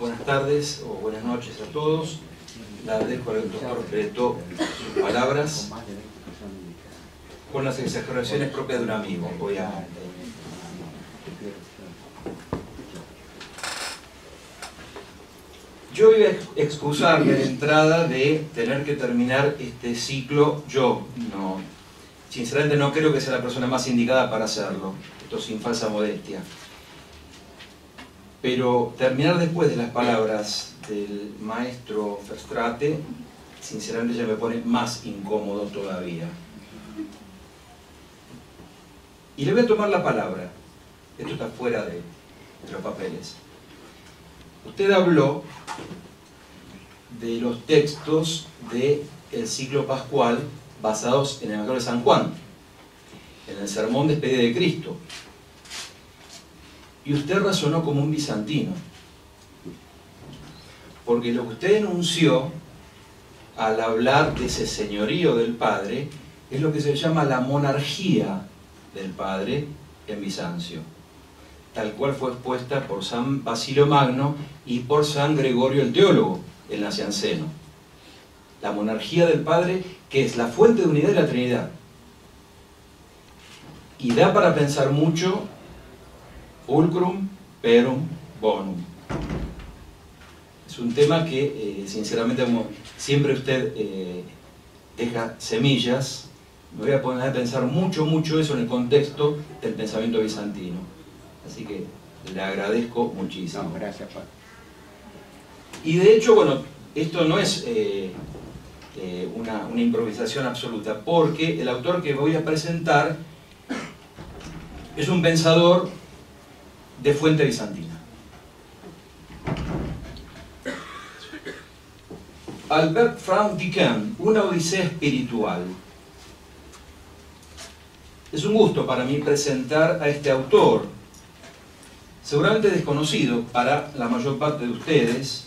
buenas tardes o buenas noches a todos. La dejo al doctor Preto sus palabras con las exageraciones propias de un amigo, obviamente. Yo voy a excusarme de entrada de tener que terminar este ciclo yo. No, sinceramente no creo que sea la persona más indicada para hacerlo. Esto sin falsa modestia. Pero terminar después de las palabras del maestro Verstrate, sinceramente ya me pone más incómodo todavía. Y le voy a tomar la palabra. Esto está fuera de, los papeles. Usted habló de los textos del el ciclo pascual basados en el Evangelio de San Juan, en el sermón de despedida de Cristo. Y usted razonó como un bizantino. Porque lo que usted denunció al hablar de ese señorío del Padre es lo que se llama la monarquía del Padre en Bizancio, tal cual fue expuesta por San Basilio Magno y por San Gregorio el Teólogo, el Nacianceno. La monarquía del Padre, que es la fuente de unidad de la Trinidad. Y da para pensar mucho Fulcrum, Perum, Bonum. Es un tema que, eh, sinceramente, como siempre usted eh, deja semillas, me voy a poner a pensar mucho, mucho eso en el contexto del pensamiento bizantino. Así que le agradezco muchísimo. gracias, Pablo. Y de hecho, bueno, esto no es eh, una, una improvisación absoluta, porque el autor que voy a presentar es un pensador de fuente bizantina. Albert Frank Dicken, Una Odisea Espiritual. Es un gusto para mí presentar a este autor, seguramente desconocido para la mayor parte de ustedes,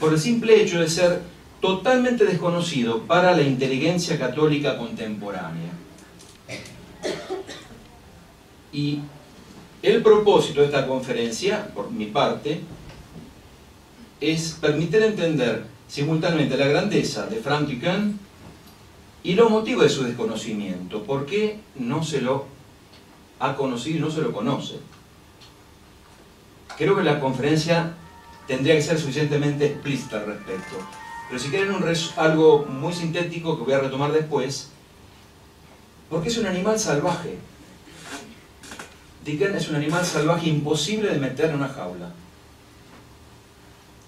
por el simple hecho de ser totalmente desconocido para la inteligencia católica contemporánea. Y el propósito de esta conferencia, por mi parte, es permitir entender simultáneamente la grandeza de Frank Ducan y los motivos de su desconocimiento. ¿Por qué no se lo ha conocido y no se lo conoce? Creo que la conferencia tendría que ser suficientemente explícita al respecto. Pero si quieren algo muy sintético que voy a retomar después, porque es un animal salvaje. Dickens es un animal salvaje imposible de meter en una jaula.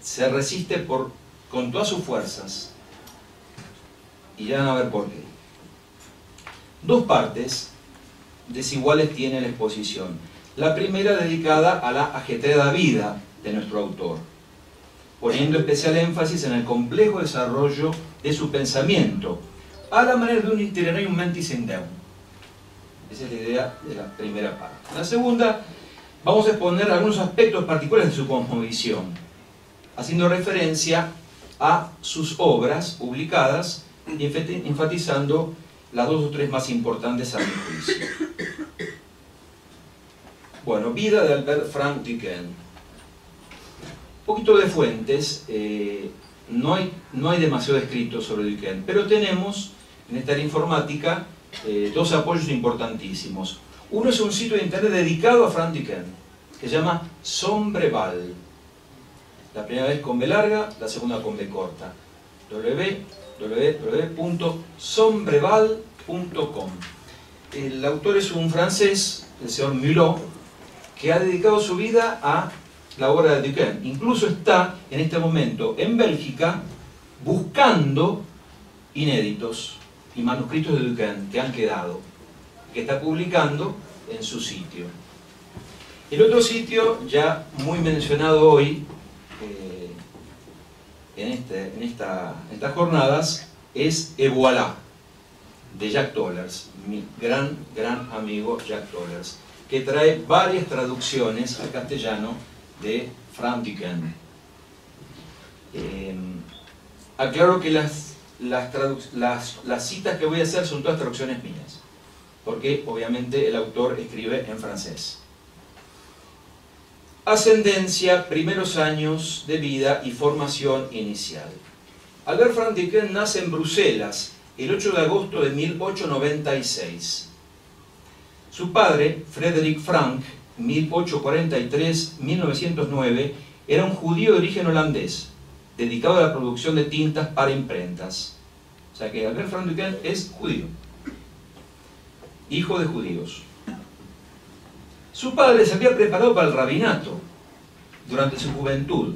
Se resiste con todas sus fuerzas. Y ya van a ver por qué. Dos partes desiguales tiene la exposición. La primera dedicada a la ajetreada vida de nuestro autor, poniendo especial énfasis en el complejo desarrollo de su pensamiento, a la manera de un itinerario mentis in deum esa es la idea de la primera parte. La segunda, vamos a exponer algunos aspectos particulares de su cosmovisión, haciendo referencia a sus obras publicadas y enfatizando las dos o tres más importantes a mi juicio. Bueno, vida de Albert Frank Duquesne. Un poquito de fuentes, eh, no, hay, no hay demasiado escrito sobre Duquesne, pero tenemos en esta área informática eh, dos apoyos importantísimos. Uno es un sitio de internet dedicado a Frank que se llama Sombreval. La primera vez con B larga, la segunda con B corta. www.sombreval.com El autor es un francés, el señor Mulot, que ha dedicado su vida a la obra de Duquesne. Incluso está en este momento en Bélgica buscando inéditos y manuscritos de Duquesne que han quedado, que está publicando en su sitio. El otro sitio, ya muy mencionado hoy, eh, en, este, en, estas jornadas, es Evoilà, de Jack Tollers, mi gran, gran amigo Jack Tollers, que trae varias traducciones al castellano de Frank Duquesne. Eh, aclaro que las las, citas que voy a hacer son todas traducciones mías, porque obviamente el autor escribe en francés. Ascendencia, primeros años de vida y formación inicial. Albert Frank nace en Bruselas el 8 de agosto de 1896. Su padre, Frederick Frank, 1843-1909, era un judío de origen holandés, dedicado a la producción de tintas para imprentas. O sea que Albert Duquesne es judío, hijo de judíos. Su padre se había preparado para el rabinato durante su juventud,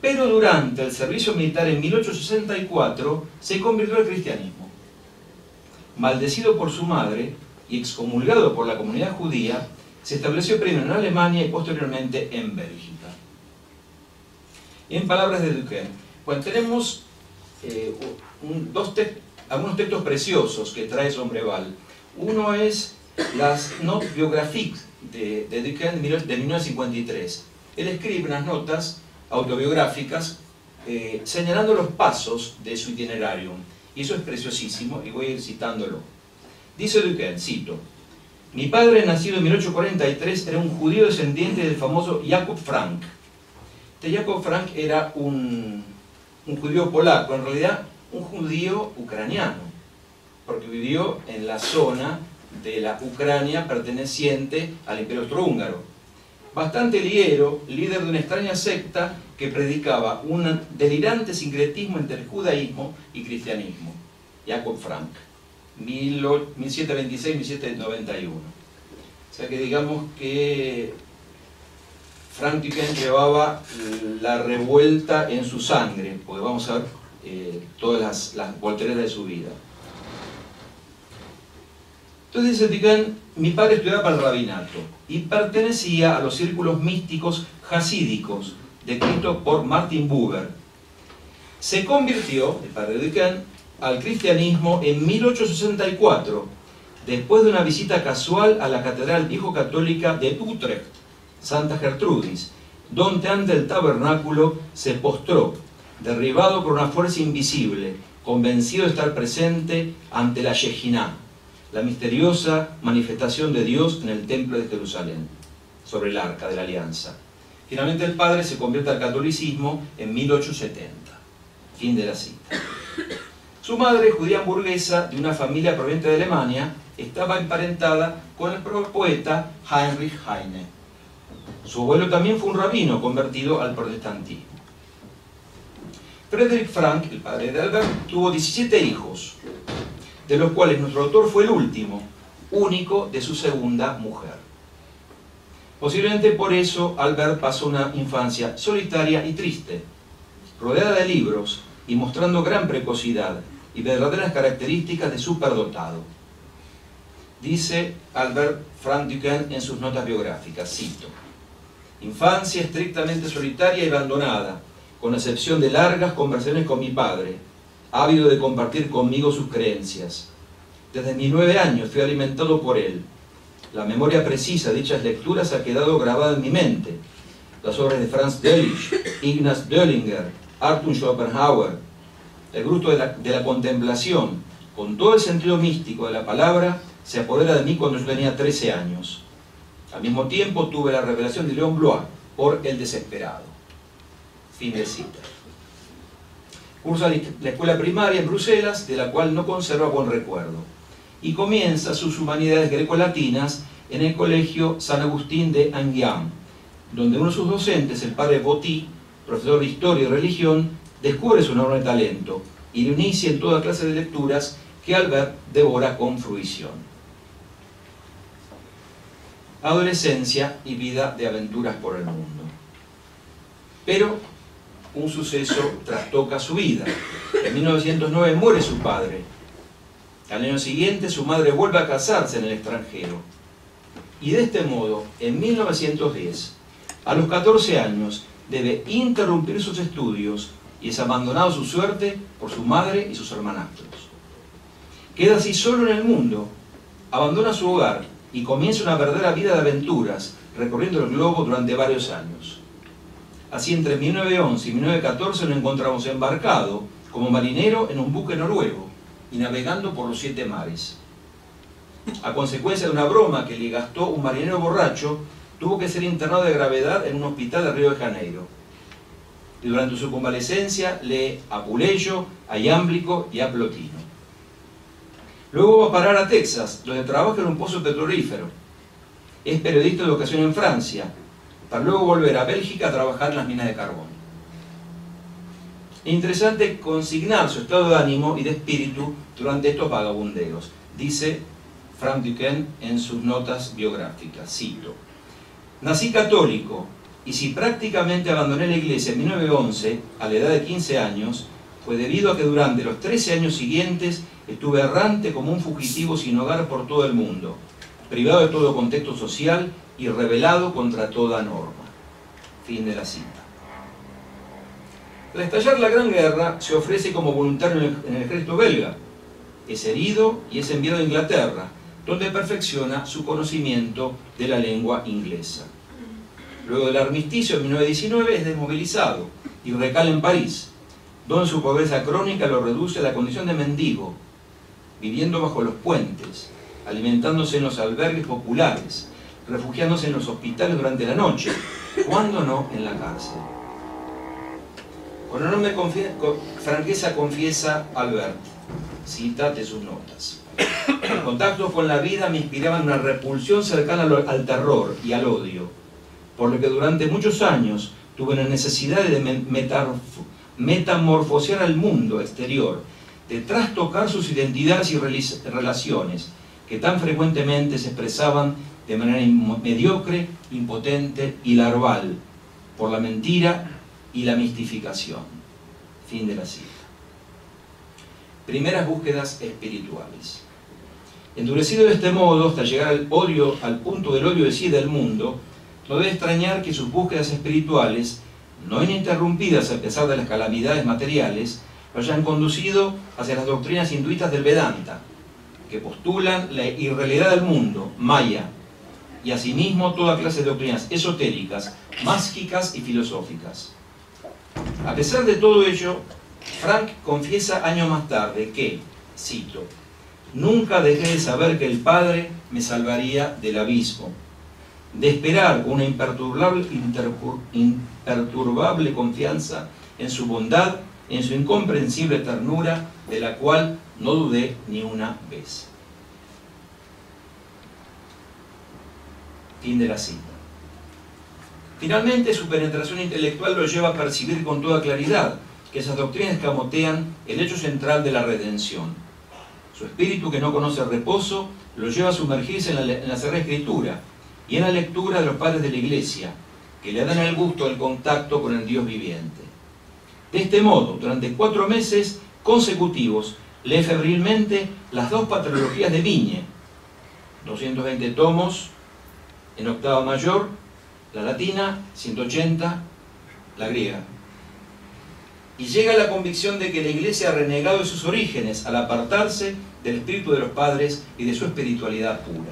pero durante el servicio militar en 1864 se convirtió al cristianismo. Maldecido por su madre y excomulgado por la comunidad judía, se estableció primero en Alemania y posteriormente en Bélgica. En palabras de Duquesne, tenemos eh, algunos textos preciosos que trae Sombreval. Uno es las Notes biographiques de, de Duquesne de 1953. Él escribe unas notas autobiográficas eh, señalando los pasos de su itinerario. Y eso es preciosísimo y voy a ir citándolo. Dice Duquesne, cito, mi padre, nacido en 1843, era un judío descendiente del famoso Jacob Frank, Jacob Frank era un, judío polaco, en realidad un judío ucraniano, porque vivió en la zona de la Ucrania perteneciente al Imperio Austrohúngaro. Bastante liero, líder de una extraña secta que predicaba un delirante sincretismo entre el judaísmo y cristianismo. Jacob Frank, 1726-1791. O sea que digamos que Frank Duquesne llevaba la revuelta en su sangre, porque vamos a ver eh, todas las, las de su vida. Entonces dice Duquesne, mi padre estudiaba para el rabinato y pertenecía a los círculos místicos hasídicos descritos por Martin Buber. Se convirtió, el padre de al cristianismo en 1864, después de una visita casual a la Catedral Viejo Católica de Utrecht Santa Gertrudis, donde ante el tabernáculo se postró, derribado por una fuerza invisible, convencido de estar presente ante la Shejiná, la misteriosa manifestación de Dios en el templo de Jerusalén, sobre el arca de la alianza. Finalmente el padre se convierte al catolicismo en 1870. Fin de la cita. Su madre, judía hamburguesa de una familia proveniente de Alemania, estaba emparentada con el poeta Heinrich Heine. Su abuelo también fue un rabino convertido al protestantismo. Frederick Frank, el padre de Albert, tuvo 17 hijos, de los cuales nuestro autor fue el último, único de su segunda mujer. Posiblemente por eso Albert pasó una infancia solitaria y triste, rodeada de libros y mostrando gran precocidad y verdaderas características de superdotado. Dice Albert Frank Duquesne en sus notas biográficas, cito, Infancia estrictamente solitaria y abandonada, con excepción de largas conversaciones con mi padre, ávido de compartir conmigo sus creencias. Desde mis nueve años fui alimentado por él. La memoria precisa de dichas lecturas ha quedado grabada en mi mente. Las obras de Franz Delitzsch, Ignaz Döllinger, Arthur Schopenhauer, el gusto de la, de la contemplación, con todo el sentido místico de la palabra, se apodera de mí cuando yo tenía 13 años. Al mismo tiempo tuve la revelación de León Blois por El Desesperado. Fin de cita. Cursa la escuela primaria en Bruselas, de la cual no conserva buen recuerdo, y comienza sus humanidades grecolatinas en el colegio San Agustín de Anguiam, donde uno de sus docentes, el padre Botti, profesor de Historia y Religión, descubre su enorme talento y le inicia en toda clase de lecturas que Albert devora con fruición adolescencia y vida de aventuras por el mundo. Pero un suceso trastoca su vida. En 1909 muere su padre. Al año siguiente su madre vuelve a casarse en el extranjero. Y de este modo, en 1910, a los 14 años, debe interrumpir sus estudios y es abandonado su suerte por su madre y sus hermanastros. Queda así solo en el mundo, abandona su hogar y comienza una verdadera vida de aventuras, recorriendo el globo durante varios años. Así entre 1911 y 1914 lo encontramos embarcado como marinero en un buque noruego y navegando por los siete mares. A consecuencia de una broma que le gastó un marinero borracho, tuvo que ser internado de gravedad en un hospital de Río de Janeiro. Y durante su convalecencia lee a Puleyo, a Iámblico y a Plotino. Luego va a parar a Texas, donde trabaja en un pozo petrolífero. Es periodista de educación en Francia, para luego volver a Bélgica a trabajar en las minas de carbón. interesante consignar su estado de ánimo y de espíritu durante estos vagabundeos, dice Frank Duquesne en sus notas biográficas. Cito, Nací católico y si prácticamente abandoné la iglesia en 1911, a la edad de 15 años, fue debido a que durante los 13 años siguientes estuve errante como un fugitivo sin hogar por todo el mundo, privado de todo contexto social y rebelado contra toda norma. Fin de la cita. Al estallar la Gran Guerra, se ofrece como voluntario en el ejército belga. Es herido y es enviado a Inglaterra, donde perfecciona su conocimiento de la lengua inglesa. Luego del armisticio en 1919 es desmovilizado y recala en París, donde su pobreza crónica lo reduce a la condición de mendigo, viviendo bajo los puentes, alimentándose en los albergues populares, refugiándose en los hospitales durante la noche, cuando no en la cárcel. Con enorme franqueza confiesa Albert, cita de sus notas. Los contactos con la vida me inspiraban una repulsión cercana al terror y al odio, por lo que durante muchos años tuve la necesidad de metamorfosear al mundo exterior, de trastocar sus identidades y relaciones, que tan frecuentemente se expresaban de manera mediocre, impotente y larval, por la mentira y la mistificación. Fin de la cita. Primeras búsquedas espirituales. Endurecido de este modo hasta llegar al odio, al punto del odio de sí del mundo, no debe extrañar que sus búsquedas espirituales, no ininterrumpidas a pesar de las calamidades materiales, lo hayan conducido hacia las doctrinas hinduistas del Vedanta, que postulan la irrealidad del mundo, Maya, y asimismo toda clase de doctrinas esotéricas, mágicas y filosóficas. A pesar de todo ello, Frank confiesa años más tarde que, cito, nunca dejé de saber que el Padre me salvaría del abismo, de esperar una imperturbable, imperturbable confianza en su bondad, en su incomprensible ternura, de la cual no dudé ni una vez. Fin de la cita. Finalmente, su penetración intelectual lo lleva a percibir con toda claridad que esas doctrinas camotean el hecho central de la redención. Su espíritu que no conoce reposo lo lleva a sumergirse en la, en la Sagrada Escritura y en la lectura de los padres de la Iglesia, que le dan el gusto del contacto con el Dios viviente. De este modo, durante cuatro meses consecutivos, lee febrilmente las dos patrologías de Viñe, 220 tomos en octava mayor, la latina, 180, la griega y llega a la convicción de que la iglesia ha renegado de sus orígenes al apartarse del espíritu de los padres y de su espiritualidad pura.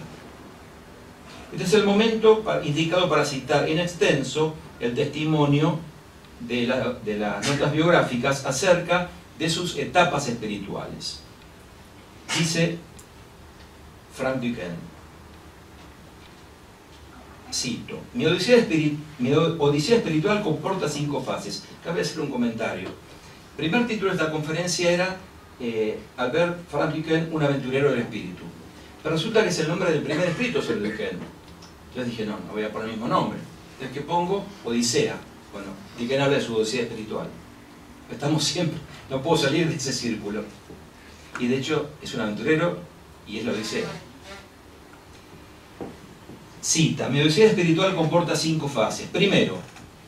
Este es el momento indicado para citar en extenso el testimonio de, las notas biográficas acerca de sus etapas espirituales. Dice Frank Duquesne, Cito, mi odisea, espiritual comporta cinco fases. Cabe hacer un comentario. El primer título de esta conferencia era eh, Albert Frank Duquesne, un aventurero del espíritu. Pero resulta que es el nombre del primer escrito sobre Duquesne. Yo dije, no, no voy a poner el mismo nombre. Entonces, que pongo? Odisea. Bueno, Duquesne habla de su odisea espiritual. Estamos siempre, no puedo salir de ese círculo. Y de hecho, es un aventurero y es la odisea. Cita, mi odisea espiritual comporta cinco fases. Primero,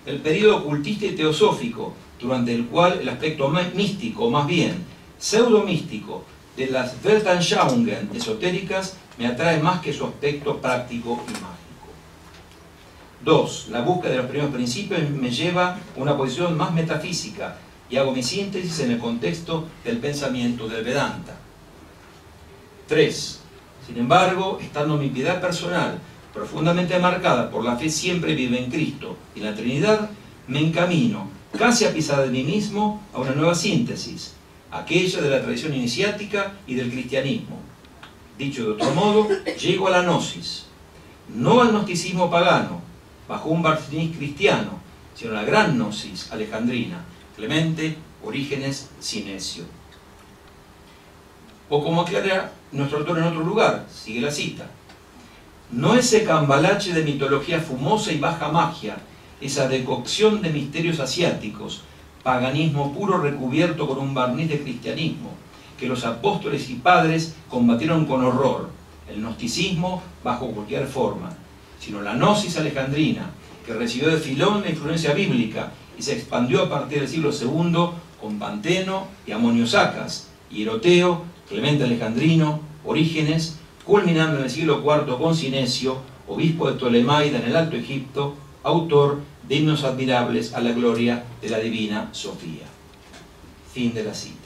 el periodo ocultista y teosófico, durante el cual el aspecto místico, más bien pseudo-místico, de las Weltanschauungen esotéricas me atrae más que su aspecto práctico y mágico. Dos, la búsqueda de los primeros principios me lleva a una posición más metafísica y hago mi síntesis en el contexto del pensamiento del Vedanta. Tres, sin embargo, estando mi piedad personal profundamente marcada por la fe siempre vive en Cristo y la Trinidad, me encamino, casi a pisar de mí mismo, a una nueva síntesis, aquella de la tradición iniciática y del cristianismo. Dicho de otro modo, llego a la gnosis, no al gnosticismo pagano, bajo un barniz cristiano, sino la gran gnosis alejandrina, Clemente, Orígenes, Sinesio. O como aclara nuestro autor en otro lugar, sigue la cita, no ese cambalache de mitología fumosa y baja magia, esa decocción de misterios asiáticos, paganismo puro recubierto con un barniz de cristianismo, que los apóstoles y padres combatieron con horror, el gnosticismo bajo cualquier forma, sino la gnosis alejandrina, que recibió de Filón la influencia bíblica y se expandió a partir del siglo II con Panteno y Amoniosacas, Hieroteo, Clemente Alejandrino, Orígenes, culminando en el siglo IV con Sinesio, obispo de Ptolemaida en el Alto Egipto, autor de himnos admirables a la gloria de la divina Sofía. Fin de la cita.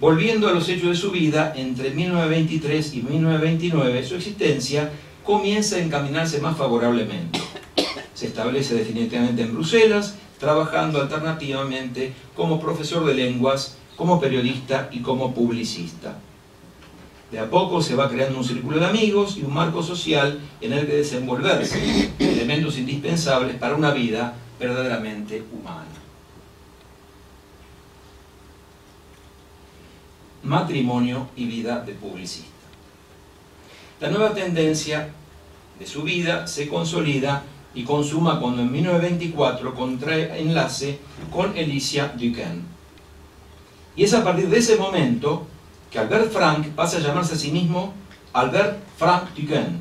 Volviendo a los hechos de su vida, entre 1923 y 1929 su existencia comienza a encaminarse más favorablemente. Se establece definitivamente en Bruselas, trabajando alternativamente como profesor de lenguas, como periodista y como publicista. De a poco se va creando un círculo de amigos y un marco social en el que desenvolverse, elementos indispensables para una vida verdaderamente humana. Matrimonio y vida de publicista. La nueva tendencia de su vida se consolida y consuma cuando en 1924 contrae enlace con Alicia Duquesne. Y es a partir de ese momento que Albert Frank pasa a llamarse a sí mismo Albert Frank Duquesne,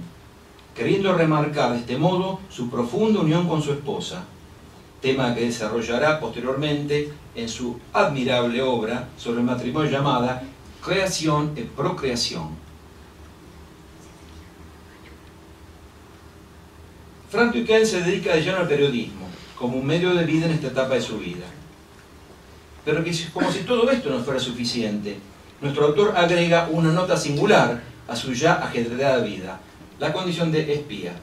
queriendo remarcar de este modo su profunda unión con su esposa, tema que desarrollará posteriormente en su admirable obra sobre el matrimonio llamada Creación y Procreación. Frank Duquesne se dedica de lleno al periodismo, como un medio de vida en esta etapa de su vida. Pero como si todo esto no fuera suficiente, nuestro autor agrega una nota singular a su ya ajetreada vida, la condición de espía.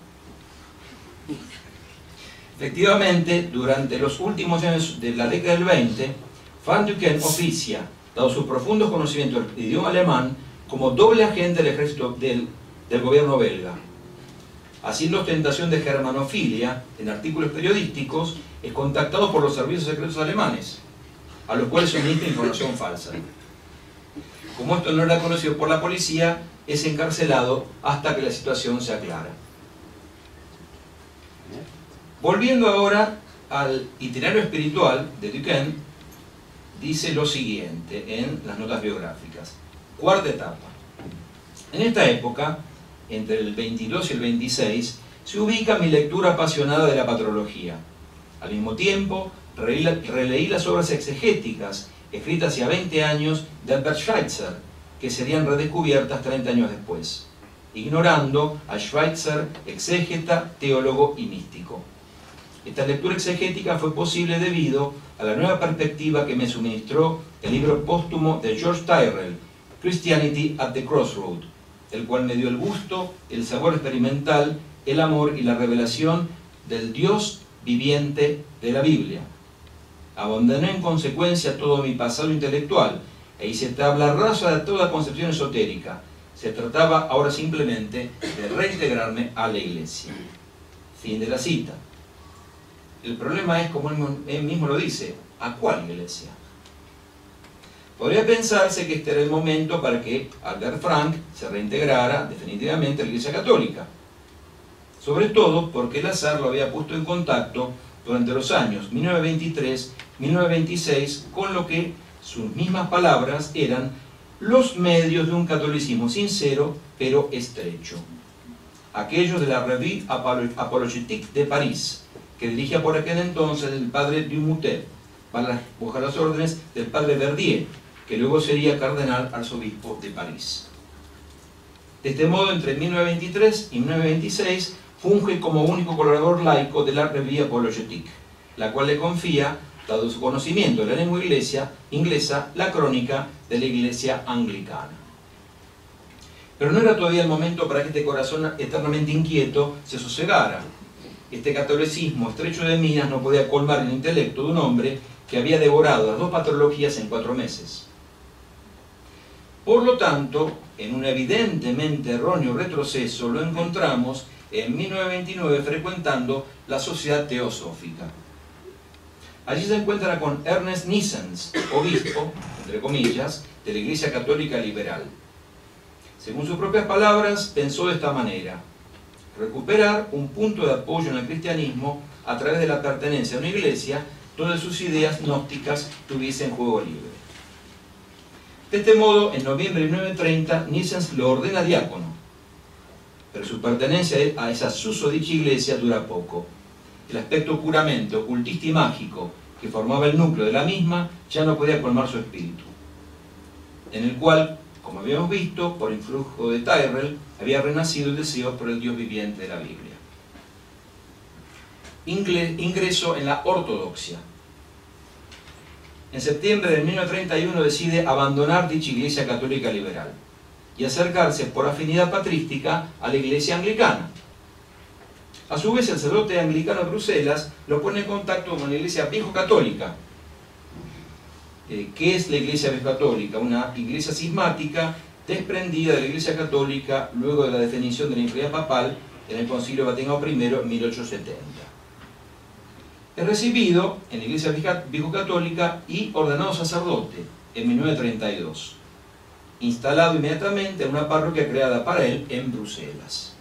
Efectivamente, durante los últimos años de la década del 20, Van Duquesne oficia, dado sus profundos conocimientos del idioma alemán, como doble agente del ejército del, del gobierno belga. Haciendo ostentación de germanofilia en artículos periodísticos, es contactado por los servicios secretos alemanes, a los cuales suministra información falsa. Como esto no era conocido por la policía, es encarcelado hasta que la situación se aclara. Volviendo ahora al itinerario espiritual de Duquesne, dice lo siguiente en las notas biográficas. Cuarta etapa. En esta época, entre el 22 y el 26, se ubica mi lectura apasionada de la patrología. Al mismo tiempo, releí las obras exegéticas escritas hacia 20 años de Albert Schweitzer, que serían redescubiertas 30 años después, ignorando a Schweitzer, exégeta, teólogo y místico. Esta lectura exegética fue posible debido a la nueva perspectiva que me suministró el libro póstumo de George Tyrrell, Christianity at the Crossroad, el cual me dio el gusto, el sabor experimental, el amor y la revelación del Dios viviente de la Biblia, Abandoné en consecuencia todo mi pasado intelectual e hice tabla rasa de toda concepción esotérica. Se trataba ahora simplemente de reintegrarme a la iglesia. Fin de la cita. El problema es, como él mismo lo dice, ¿a cuál iglesia? Podría pensarse que este era el momento para que Albert Frank se reintegrara definitivamente a la Iglesia Católica. Sobre todo porque el azar lo había puesto en contacto durante los años 1923 1926, con lo que sus mismas palabras eran los medios de un catolicismo sincero pero estrecho. Aquellos de la Revue Apologétique de París, que dirigía por aquel entonces el padre Dumoutet, para buscar las órdenes del padre Verdier, que luego sería cardenal arzobispo de París. De este modo, entre 1923 y 1926, funge como único colaborador laico de la Revue Apologétique, la cual le confía dado su conocimiento de la lengua iglesia, inglesa, la crónica de la iglesia anglicana. Pero no era todavía el momento para que este corazón eternamente inquieto se sosegara. Este catolicismo estrecho de minas no podía colmar el intelecto de un hombre que había devorado las dos patologías en cuatro meses. Por lo tanto, en un evidentemente erróneo retroceso lo encontramos en 1929 frecuentando la Sociedad Teosófica. Allí se encuentra con Ernest Nissens, obispo, entre comillas, de la Iglesia Católica Liberal. Según sus propias palabras, pensó de esta manera, recuperar un punto de apoyo en el cristianismo a través de la pertenencia a una iglesia donde sus ideas gnósticas tuviesen juego libre. De este modo, en noviembre de 1930, Nissens lo ordena diácono, pero su pertenencia a esa susodicha iglesia dura poco. El aspecto puramente ocultista y mágico que formaba el núcleo de la misma ya no podía colmar su espíritu, en el cual, como habíamos visto, por influjo de Tyrrell, había renacido el deseo por el Dios viviente de la Biblia. Ingreso en la ortodoxia. En septiembre de 1931 decide abandonar dicha iglesia católica liberal y acercarse por afinidad patrística a la iglesia anglicana. A su vez, el sacerdote anglicano de Bruselas lo pone en contacto con la iglesia viejo-católica. Eh, ¿Qué es la iglesia viejo-católica? Una iglesia cismática desprendida de la iglesia católica luego de la definición de la influencia papal en el Concilio Vaticano I en 1870. Es recibido en la iglesia viejo-católica y ordenado sacerdote en 1932 instalado inmediatamente en una parroquia creada para él en Bruselas.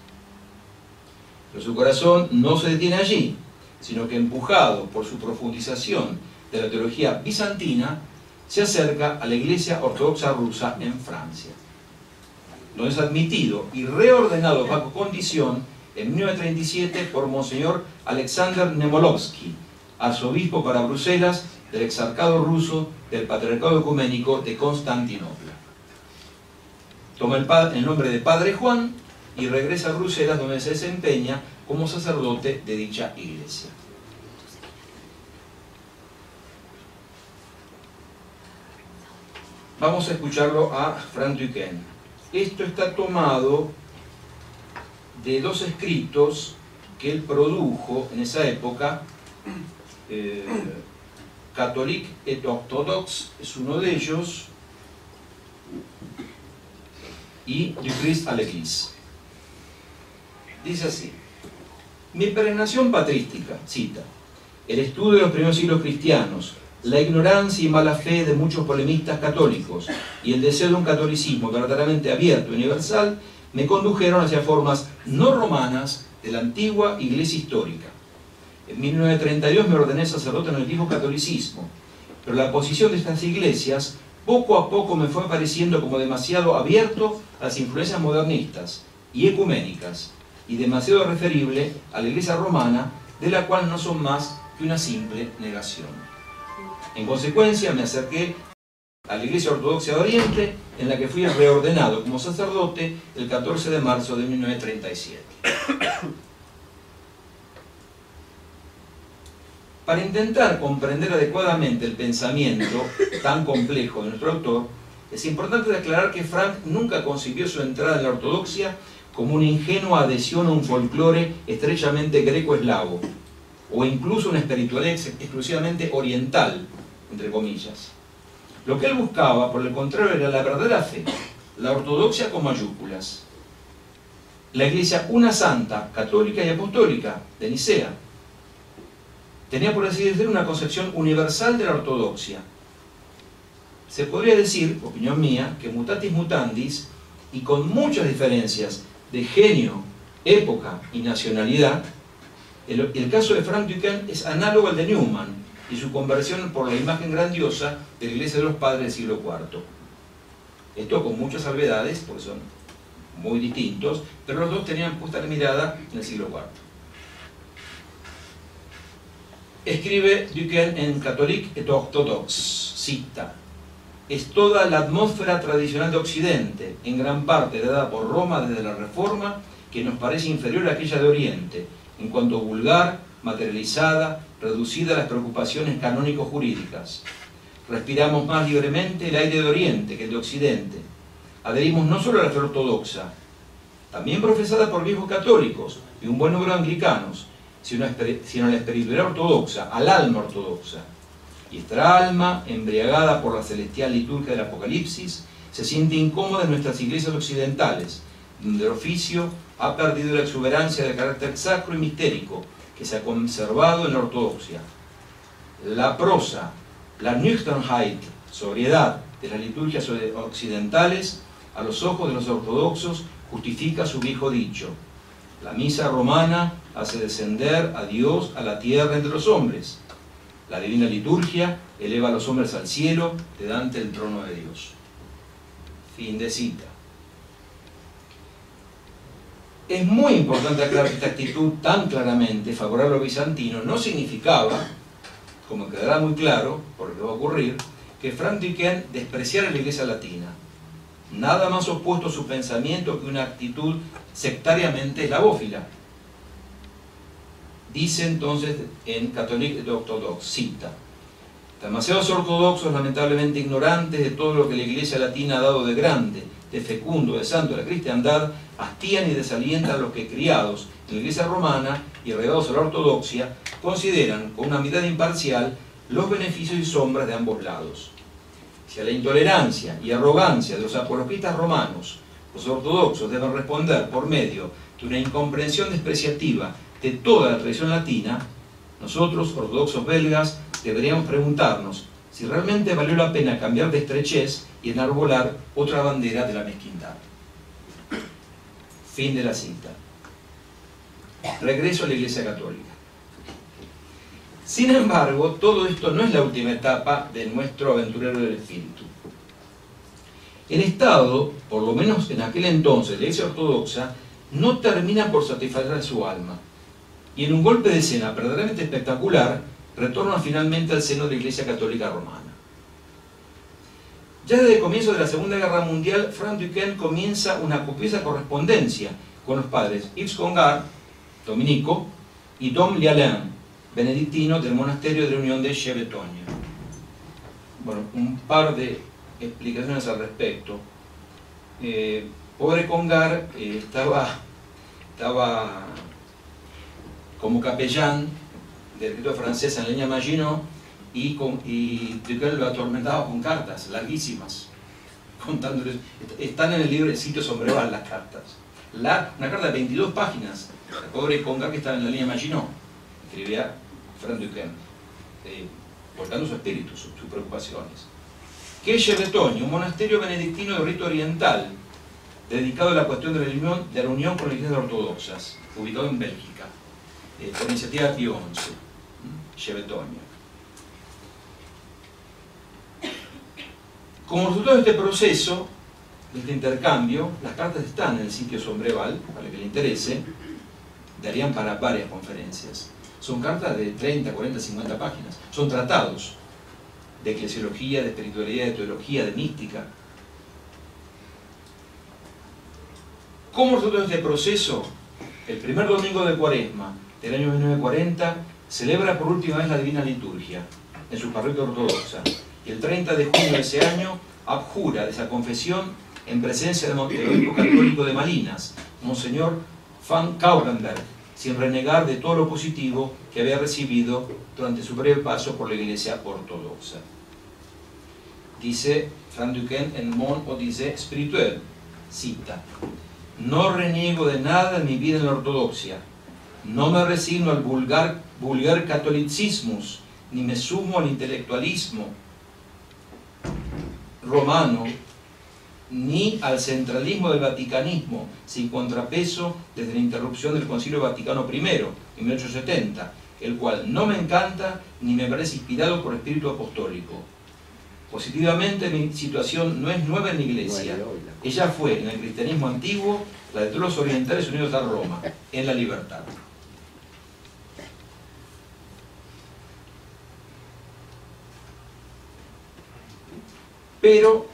Pero su corazón no se detiene allí, sino que empujado por su profundización de la teología bizantina, se acerca a la Iglesia Ortodoxa Rusa en Francia, donde es admitido y reordenado bajo condición en 1937 por Monseñor Alexander Nemolovsky, arzobispo para Bruselas del exarcado ruso del Patriarcado Ecuménico de Constantinopla. Toma el, nombre de Padre Juan y regresa a Bruselas donde se desempeña como sacerdote de dicha iglesia. Vamos a escucharlo a Frank Duquesne. Esto está tomado de dos escritos que él produjo en esa época. Eh, Catholic et Orthodox es uno de ellos, y du Christ. Dice así, mi peregrinación patrística, cita, el estudio de los primeros siglos cristianos, la ignorancia y mala fe de muchos polemistas católicos y el deseo de un catolicismo verdaderamente abierto y universal me condujeron hacia formas no romanas de la antigua iglesia histórica. En 1932 me ordené sacerdote en el viejo catolicismo, pero la posición de estas iglesias poco a poco me fue pareciendo como demasiado abierto a las influencias modernistas y ecuménicas y demasiado referible a la iglesia romana, de la cual no son más que una simple negación. En consecuencia, me acerqué a la Iglesia Ortodoxa de Oriente, en la que fui reordenado como sacerdote el 14 de marzo de 1937. Para intentar comprender adecuadamente el pensamiento tan complejo de nuestro autor, es importante aclarar que Frank nunca concibió su entrada en la ortodoxia como una ingenua adhesión a un folclore estrechamente greco-eslavo, o incluso una espiritualidad exclusivamente oriental, entre comillas. Lo que él buscaba, por el contrario, era la verdadera fe, la ortodoxia con mayúsculas. La iglesia una santa, católica y apostólica, de Nicea, tenía, por así decirlo, una concepción universal de la ortodoxia. Se podría decir, opinión mía, que mutatis mutandis, y con muchas diferencias de genio, época y nacionalidad, el, caso de Frank Duquesne es análogo al de Newman y su conversión por la imagen grandiosa de la Iglesia de los Padres del siglo IV. Esto con muchas salvedades, porque son muy distintos, pero los dos tenían puesta la mirada en el siglo IV. Escribe Duquesne en Catholique et Orthodoxe, cita, es toda la atmósfera tradicional de Occidente, en gran parte dada por Roma desde la Reforma, que nos parece inferior a aquella de Oriente, en cuanto vulgar, materializada, reducida a las preocupaciones canónico-jurídicas. Respiramos más libremente el aire de Oriente que el de Occidente. Adherimos no solo a la fe ortodoxa, también profesada por viejos católicos y un buen número de anglicanos, sino a la espiritualidad ortodoxa, al alma ortodoxa. Y esta alma, embriagada por la celestial liturgia del Apocalipsis, se siente incómoda en nuestras iglesias occidentales, donde el oficio ha perdido la exuberancia de carácter sacro y mistérico que se ha conservado en la ortodoxia. La prosa, la Nüchternheit, sobriedad de las liturgias occidentales, a los ojos de los ortodoxos justifica su viejo dicho. La misa romana hace descender a Dios a la tierra entre los hombres. La divina liturgia eleva a los hombres al cielo, de ante el trono de Dios. Fin de cita. Es muy importante aclarar que esta actitud tan claramente favorable a lo bizantino no significaba, como quedará muy claro, por lo que va a ocurrir, que Frank Duquesne despreciara la iglesia latina. Nada más opuesto a su pensamiento que una actitud sectariamente eslavófila. Dice entonces en Orthodox, cita, demasiados ortodoxos lamentablemente ignorantes de todo lo que la iglesia latina ha dado de grande, de fecundo, de santo, de la cristiandad, hastían y desalientan a los que criados en la iglesia romana y arraigados a la ortodoxia, consideran con una mirada imparcial los beneficios y sombras de ambos lados. Si a la intolerancia y arrogancia de los apologistas romanos, los ortodoxos deben responder por medio de una incomprensión despreciativa de toda la tradición latina, nosotros, ortodoxos belgas, deberíamos preguntarnos si realmente valió la pena cambiar de estrechez y enarbolar otra bandera de la mezquindad. Fin de la cita. Regreso a la Iglesia Católica. Sin embargo, todo esto no es la última etapa de nuestro aventurero del espíritu. El Estado, por lo menos en aquel entonces, la Iglesia Ortodoxa, no termina por satisfacer su alma. Y en un golpe de escena verdaderamente espectacular, retorna finalmente al seno de la Iglesia Católica Romana. Ya desde el comienzo de la Segunda Guerra Mundial, Frank Duquesne comienza una copiosa correspondencia con los padres Yves Congar, dominico, y Dom Lialin, benedictino del monasterio de la Unión de Chevetonia. Bueno, un par de explicaciones al respecto. Eh, pobre Congar eh, estaba, estaba como capellán del escritor francés en leña Maginot y, con, lo atormentaba con cartas larguísimas, contándoles. Están en el libro de sitio Sombreval las cartas. La, una carta de 22 páginas, el pobre Congar que estaba en la línea Maginot, escribía Frank Duquesne, eh, su espíritu, sus, preocupaciones. Que es un monasterio benedictino de rito oriental, dedicado a la cuestión de la unión, de la con las iglesias ortodoxas, ubicado en Bélgica, eh, por iniciativa de Pío XI, Como resultado de este proceso, de este intercambio, las cartas están en el sitio Sombreval, para el que le interese, darían para varias conferencias. Son cartas de 30, 40, 50 páginas. Son tratados de eclesiología, de espiritualidad, de teología, de mística. ¿Cómo resultado de este proceso? El primer domingo de Cuaresma del año 1940 celebra por última vez la Divina Liturgia en su parroquia ortodoxa y el 30 de junio de ese año abjura de esa confesión en presencia del obispo católico de Malinas, Monseñor Van Kaurenberg, sin renegar de todo lo positivo que había recibido durante su breve paso por la Iglesia ortodoxa. Dice Frank Duquesne en Mon Odyssée Spirituel, cita, no reniego de nada en mi vida en la ortodoxia, no me resigno al vulgar, vulgar catolicismo, ni me sumo al intelectualismo, romano, ni al centralismo del vaticanismo, sin contrapeso desde la interrupción del Concilio Vaticano I, en 1870, el cual no me encanta ni me parece inspirado por espíritu apostólico. Positivamente mi situación no es nueva en la Iglesia, ella fue en el cristianismo antiguo la de todos los orientales unidos a Roma, en la libertad. Pero,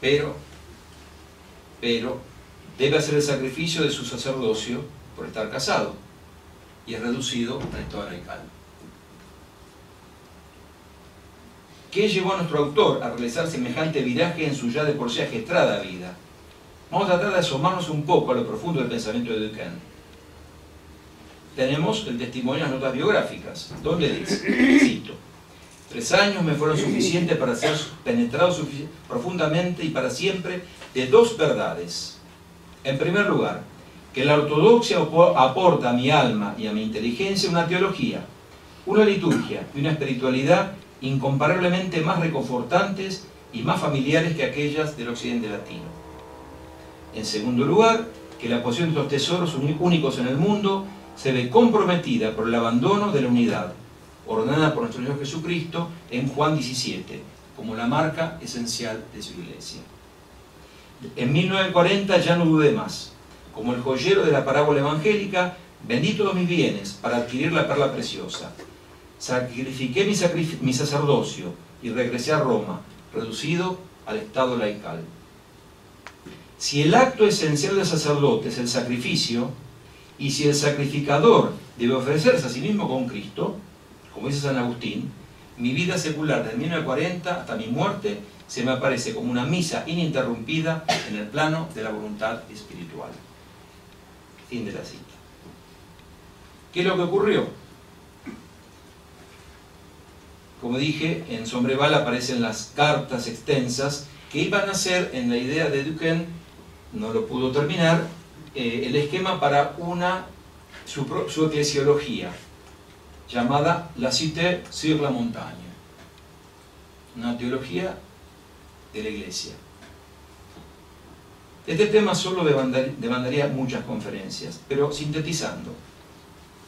pero, pero, debe hacer el sacrificio de su sacerdocio por estar casado y es reducido a estado radical. ¿Qué llevó a nuestro autor a realizar semejante viraje en su ya de por sí agestrada vida? Vamos a tratar de asomarnos un poco a lo profundo del pensamiento de Duquesne. Tenemos el testimonio de las notas biográficas, donde dice, cito, Tres años me fueron suficientes para ser penetrado profundamente y para siempre de dos verdades. En primer lugar, que la ortodoxia aporta a mi alma y a mi inteligencia una teología, una liturgia y una espiritualidad incomparablemente más reconfortantes y más familiares que aquellas del occidente latino. En segundo lugar, que la posición de estos tesoros únicos en el mundo se ve comprometida por el abandono de la unidad, ordenada por nuestro Señor Jesucristo en Juan 17, como la marca esencial de su iglesia. En 1940 ya no dudé más. Como el joyero de la parábola evangélica, vendí todos mis bienes para adquirir la perla preciosa. Sacrifiqué mi, mi sacerdocio y regresé a Roma, reducido al estado laical. Si el acto esencial del sacerdote es el sacrificio, y si el sacrificador debe ofrecerse a sí mismo con Cristo, como dice San Agustín, mi vida secular desde 1940 hasta mi muerte se me aparece como una misa ininterrumpida en el plano de la voluntad espiritual. Fin de la cita. ¿Qué es lo que ocurrió? Como dije, en Sombreval aparecen las cartas extensas que iban a ser, en la idea de Duquesne, no lo pudo terminar, eh, el esquema para una, su, su eclesiología, llamada La Cité sur la Montagne, una teología de la Iglesia. Este tema solo demandaría muchas conferencias, pero sintetizando,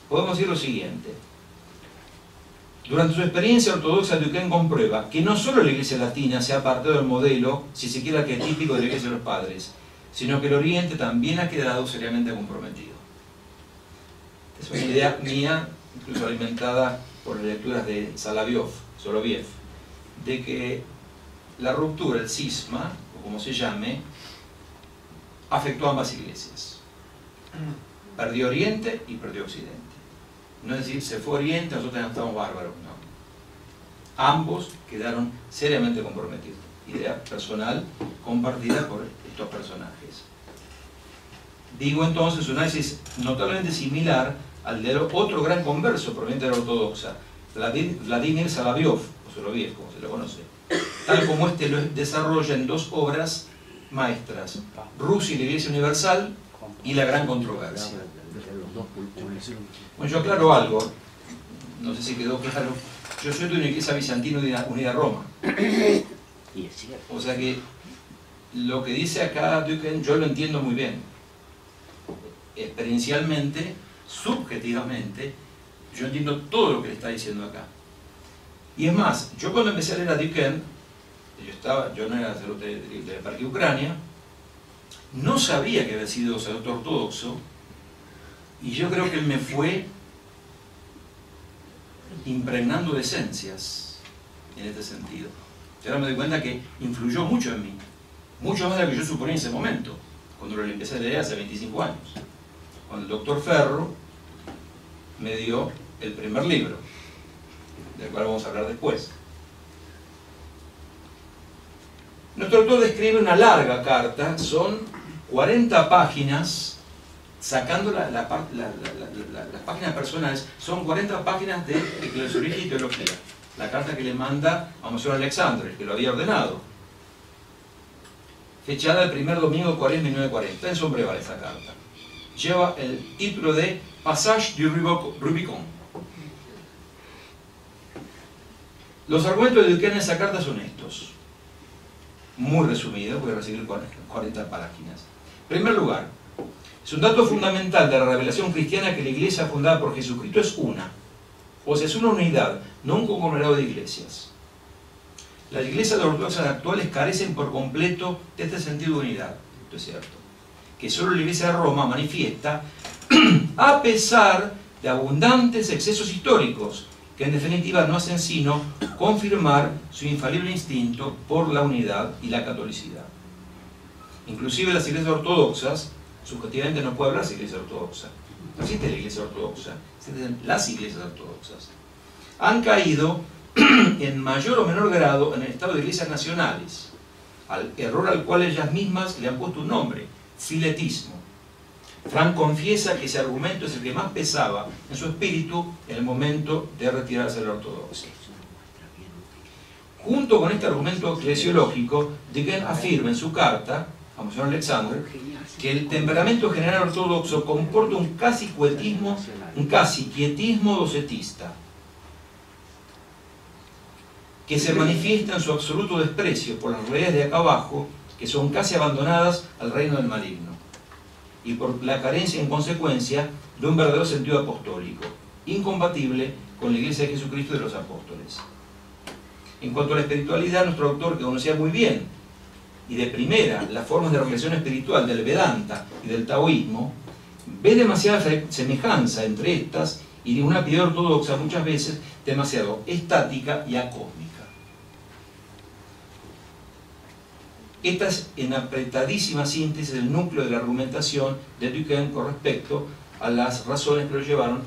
podemos decir lo siguiente. Durante su experiencia ortodoxa, Duquesne comprueba que no solo la Iglesia latina se ha apartado del modelo, si se quiere arquetípico de la Iglesia de los Padres, sino que el Oriente también ha quedado seriamente comprometido. Es una idea mía, incluso alimentada por lecturas de Salaviov, Soloviev, de que la ruptura, el cisma, o como se llame, afectó a ambas iglesias. Perdió Oriente y perdió Occidente. No es decir, se fue Oriente, nosotros estamos bárbaros, no. Ambos quedaron seriamente comprometidos. Idea personal compartida por estos personajes. Digo entonces un análisis notablemente similar otro gran converso proveniente de la ortodoxa, Vladimir Salaviov, o Soloviev, como se lo conoce, tal como este lo desarrolla en dos obras maestras, Rusia y la Iglesia Universal y la Gran Controversia. Bueno, yo aclaro algo, no sé si quedó claro, yo soy de una iglesia bizantina unida a Roma. O sea que lo que dice acá Duken yo lo entiendo muy bien. Experiencialmente, subjetivamente, yo entiendo todo lo que le está diciendo acá. Y es más, yo cuando empecé a leer a Duken, yo, estaba, yo no era sacerdote del Parque Ucrania, no sabía que había sido sacerdote ortodoxo, y yo creo que él me fue impregnando de esencias en este sentido. Y ahora me doy cuenta que influyó mucho en mí mucho más de lo que yo suponía en ese momento, cuando lo empecé a leer hace 25 años, cuando el doctor Ferro me dio el primer libro, del cual vamos a hablar después. Nuestro autor describe una larga carta, son 40 páginas, sacando la, las páginas personales, son 40 páginas de eclesiología y teología. La carta que le manda a Monseñor Alexandre, que lo había ordenado fechada el primer domingo de Cuaresma 1940. En Sombreval esta carta. Lleva el título de Passage du Rubicon. Los argumentos de Duquesne en esa carta son estos. Muy resumidos, voy a recibir 40 páginas. En primer lugar, es un dato fundamental de la revelación cristiana que la iglesia fundada por Jesucristo es una. O sea, es una unidad, no un conglomerado de iglesias. Las iglesias ortodoxas actuales carecen por completo de este sentido de unidad, esto es cierto, que solo la iglesia de Roma manifiesta a pesar de abundantes excesos históricos que en definitiva no hacen sino confirmar su infalible instinto por la unidad y la catolicidad. Inclusive las iglesias ortodoxas, subjetivamente no puede hablarse de iglesia ortodoxa, no existe la iglesia ortodoxa, existen las iglesias ortodoxas, han caído en mayor o menor grado en el estado de iglesias nacionales, al error al cual ellas mismas le han puesto un nombre, filetismo. Frank confiesa que ese argumento es el que más pesaba en su espíritu en el momento de retirarse de la ortodoxia. Junto con este argumento eclesiológico, Degen afirma en su carta a Monseñor Alexander, que el temperamento general ortodoxo comporta un casi quietismo, un casi quietismo docetista, que se manifiesta en su absoluto desprecio por las realidades de acá abajo, que son casi abandonadas al reino del maligno, y por la carencia en consecuencia de un verdadero sentido apostólico, incompatible con la Iglesia de Jesucristo y de los apóstoles. En cuanto a la espiritualidad, nuestro autor, que conocía muy bien y de primera las formas de relación espiritual del Vedanta y del Taoísmo, ve demasiada semejanza entre estas y de una piedra ortodoxa muchas veces demasiado estática y acósmica. Esta es en apretadísima síntesis el núcleo de la argumentación de Duquesne con respecto a las razones que lo llevaron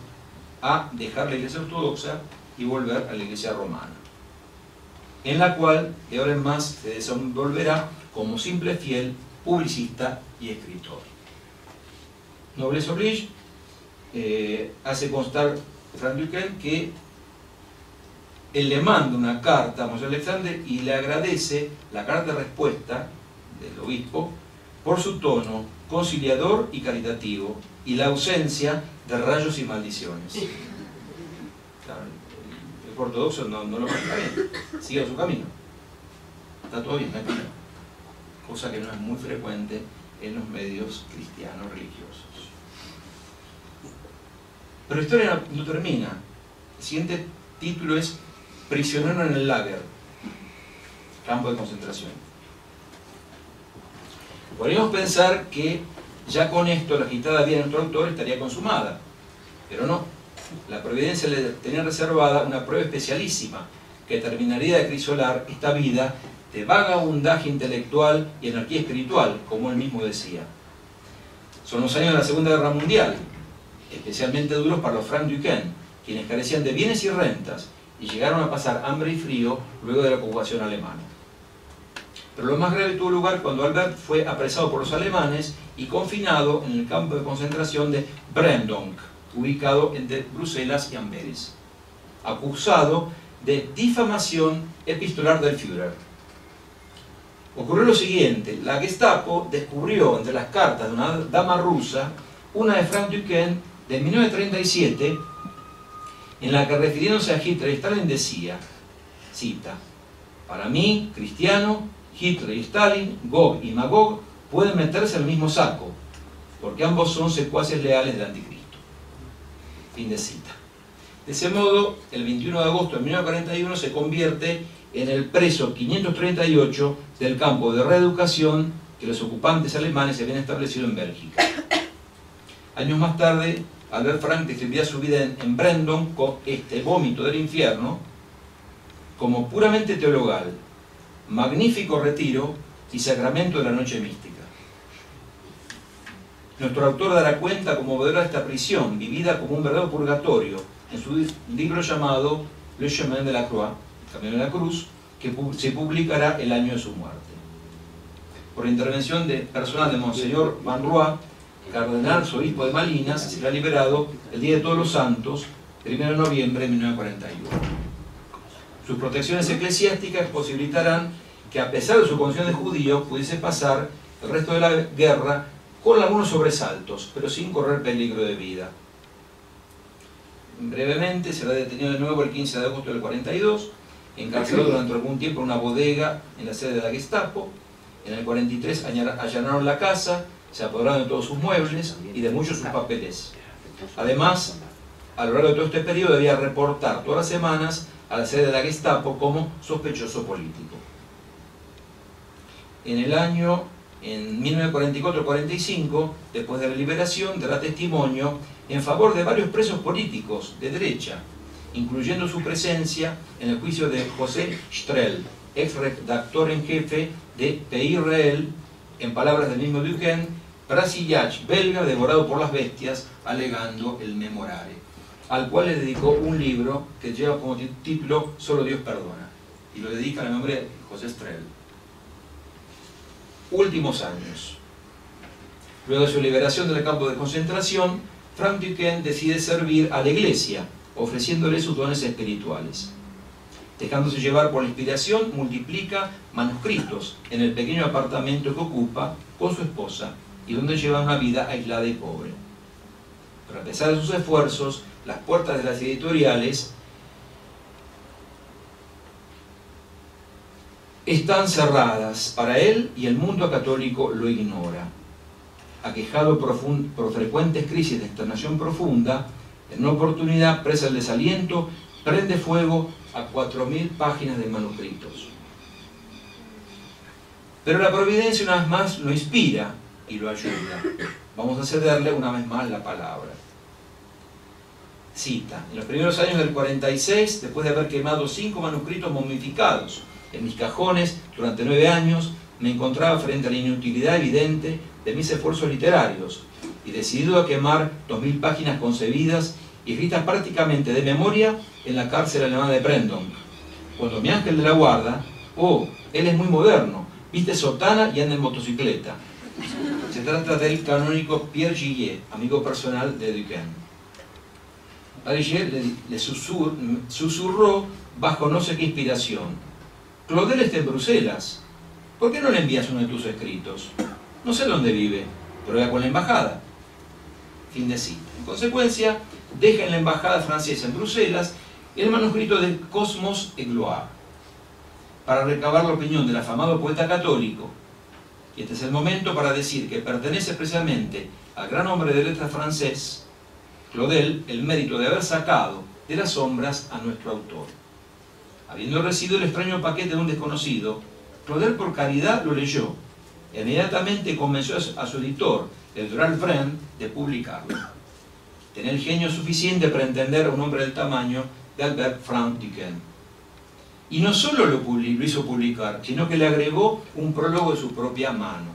a dejar la iglesia ortodoxa y volver a la iglesia romana, en la cual de ahora en más se desenvolverá como simple fiel, publicista y escritor. Noblesse oblige eh, hace constar Frank Duquesne que él le manda una carta a Moshe Alexander y le agradece la carta de respuesta del obispo por su tono conciliador y caritativo y la ausencia de rayos y maldiciones. Claro, el, ortodoxo no, lo marca bien, sigue su camino. Está todo bien, no problema. Cosa que no es muy frecuente en los medios cristianos religiosos. Pero la historia no termina. El siguiente título es Prisionero en el lager, campo de concentración. Podríamos pensar que ya con esto la agitada vida de nuestro autor estaría consumada, pero no. La providencia le tenía reservada una prueba especialísima que terminaría de crisolar esta vida de vaga abundaje intelectual y anarquía espiritual, como él mismo decía. Son los años de la Segunda Guerra Mundial, especialmente duros para los Frank Duquesne, quienes carecían de bienes y rentas y llegaron a pasar hambre y frío luego de la ocupación alemana. Pero lo más grave tuvo lugar cuando Albert fue apresado por los alemanes y confinado en el campo de concentración de Brandung, ubicado entre Bruselas y Amberes, acusado de difamación epistolar del Führer. Ocurrió lo siguiente, la Gestapo descubrió entre las cartas de una dama rusa una de Frank Duquesne de 1937 en la que refiriéndose a Hitler y Stalin decía, cita, para mí, cristiano, Hitler y Stalin, Gog y Magog, pueden meterse el mismo saco, porque ambos son secuaces leales del anticristo. Fin de cita. De ese modo, el 21 de agosto de 1941 se convierte en el preso 538 del campo de reeducación que los ocupantes alemanes habían establecido en Bélgica. Años más tarde, Albert Frank describía su vida en, Brandon con este vómito del infierno como puramente teologal, magnífico retiro y sacramento de la noche mística. Nuestro autor dará cuenta como de esta prisión, vivida como un verdadero purgatorio, en su libro llamado Le Chemin de la Croix, Camino de la Cruz, que se publicará el año de su muerte. Por intervención de personal de Monseñor Van cardenal obispo de Malinas, será liberado el Día de Todos los Santos, 1 de noviembre de 1941. Sus protecciones eclesiásticas posibilitarán que a pesar de su condición de judío pudiese pasar el resto de la guerra con algunos sobresaltos, pero sin correr peligro de vida. Brevemente será detenido de nuevo el 15 de agosto del 42, encarcelado durante algún tiempo en una bodega en la sede de la Gestapo. En el 43 allanaron la casa, se apoderaron de todos sus muebles y de muchos sus papeles. Además, a lo largo de todo este periodo debía reportar todas las semanas a la sede de la Gestapo como sospechoso político. En el año, en 1944-45, después de la liberación, dará testimonio en favor de varios presos políticos de derecha, incluyendo su presencia en el juicio de José Strel, ex redactor en jefe de Pays en palabras del mismo Duquesne, Brasillach, belga, devorado por las bestias, alegando el memorare, al cual le dedicó un libro que lleva como título Solo Dios perdona, y lo dedica a la memoria de José Strel. Últimos años. Luego de su liberación del campo de concentración, Frank Duquesne decide servir a la iglesia, ofreciéndole sus dones espirituales. Dejándose llevar por la inspiración, multiplica manuscritos en el pequeño apartamento que ocupa con su esposa y donde lleva una vida aislada y pobre. Pero a pesar de sus esfuerzos, las puertas de las editoriales están cerradas para él y el mundo católico lo ignora. Aquejado por frecuentes crisis de externación profunda, en una oportunidad presa el desaliento, prende fuego a 4.000 páginas de manuscritos. Pero la providencia una vez más lo inspira y lo ayuda. Vamos a cederle una vez más la palabra. Cita, en los primeros años del 46, después de haber quemado cinco manuscritos momificados en mis cajones durante nueve años, me encontraba frente a la inutilidad evidente de mis esfuerzos literarios y decidido a quemar 2.000 páginas concebidas y escritas prácticamente de memoria en la cárcel alemana de Prendon. Cuando mi ángel de la guarda, oh, él es muy moderno, viste sotana y anda en motocicleta. Se trata del canónico Pierre Gillet, amigo personal de Duquesne. Gillet le, le susurró bajo no sé qué inspiración. Claudel está en Bruselas. ¿Por qué no le envías uno de tus escritos? No sé dónde vive, vea con la embajada. Fin de cita. En consecuencia, deja en la embajada francesa en Bruselas el manuscrito de Cosmos et Gloire para recabar la opinión del afamado poeta católico. Y este es el momento para decir que pertenece especialmente al gran hombre de letras francés, Claudel, el mérito de haber sacado de las sombras a nuestro autor. Habiendo recibido el extraño paquete de un desconocido, Claudel por caridad lo leyó. E inmediatamente convenció a su editor, el Dural Friend, de publicarlo tener genio suficiente para entender a un hombre del tamaño de Albert Frank Duquesne. Y no solo lo, hizo publicar, sino que le agregó un prólogo de su propia mano.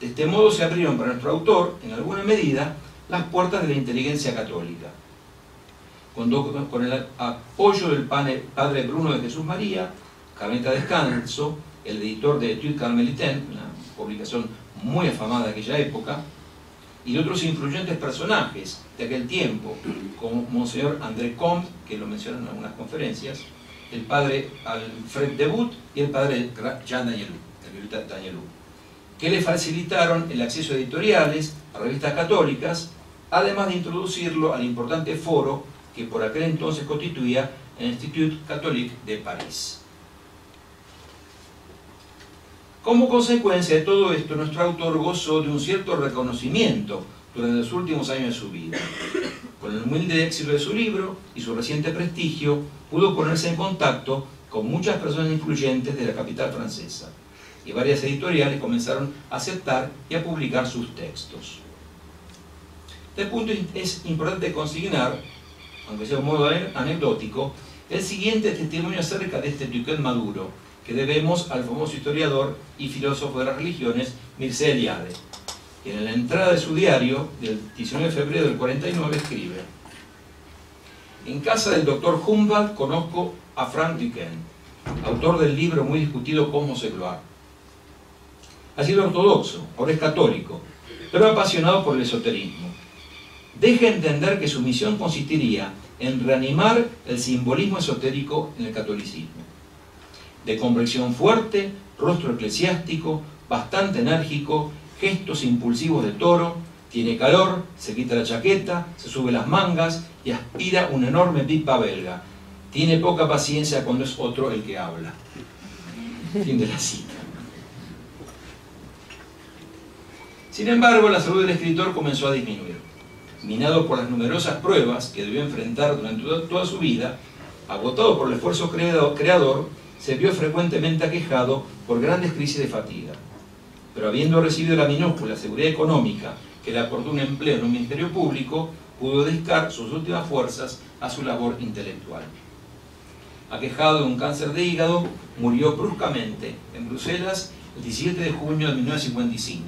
De este modo se abrieron para nuestro autor, en alguna medida, las puertas de la inteligencia católica. Con, el apoyo del padre Bruno de Jesús María, Carmeta Descanso, el editor de Etudes Carmelitaine, una publicación muy afamada de aquella época, y de otros influyentes personajes de aquel tiempo, como Monseñor André Comte, que lo mencionan en algunas conferencias, el padre Alfred Debut y el padre Jean Danielou, el Danielou, que le facilitaron el acceso a editoriales, a revistas católicas, además de introducirlo al importante foro que por aquel entonces constituía el Institut Catholique de París. Como consecuencia de todo esto, nuestro autor gozó de un cierto reconocimiento durante los últimos años de su vida. Con el humilde éxito de su libro y su reciente prestigio, pudo ponerse en contacto con muchas personas influyentes de la capital francesa, y varias editoriales comenzaron a aceptar y a publicar sus textos. Este punto es importante consignar, aunque sea un modo anecdótico, el siguiente testimonio acerca de este Duquesne maduro, que debemos al famoso historiador y filósofo de las religiones Mircea Eliade, que en la entrada de su diario del 19 de febrero del 49 escribe En casa del doctor Humboldt conozco a Frank Duquesne, autor del libro muy discutido Cómo se Gloire. Ha sido ortodoxo, ahora es católico, pero apasionado por el esoterismo. Deja entender que su misión consistiría en reanimar el simbolismo esotérico en el catolicismo de complexión fuerte, rostro eclesiástico, bastante enérgico, gestos impulsivos de toro, tiene calor, se quita la chaqueta, se sube las mangas y aspira una enorme pipa belga. Tiene poca paciencia cuando es otro el que habla. Fin de la cita. Sin embargo, la salud del escritor comenzó a disminuir. Minado por las numerosas pruebas que debió enfrentar durante toda su vida, agotado por el esfuerzo creador, se vio frecuentemente aquejado por grandes crisis de fatiga. Pero habiendo recibido la minúscula seguridad económica que le aportó un empleo en un ministerio público, pudo dedicar sus últimas fuerzas a su labor intelectual. Aquejado de un cáncer de hígado, murió bruscamente en Bruselas el 17 de junio de 1955,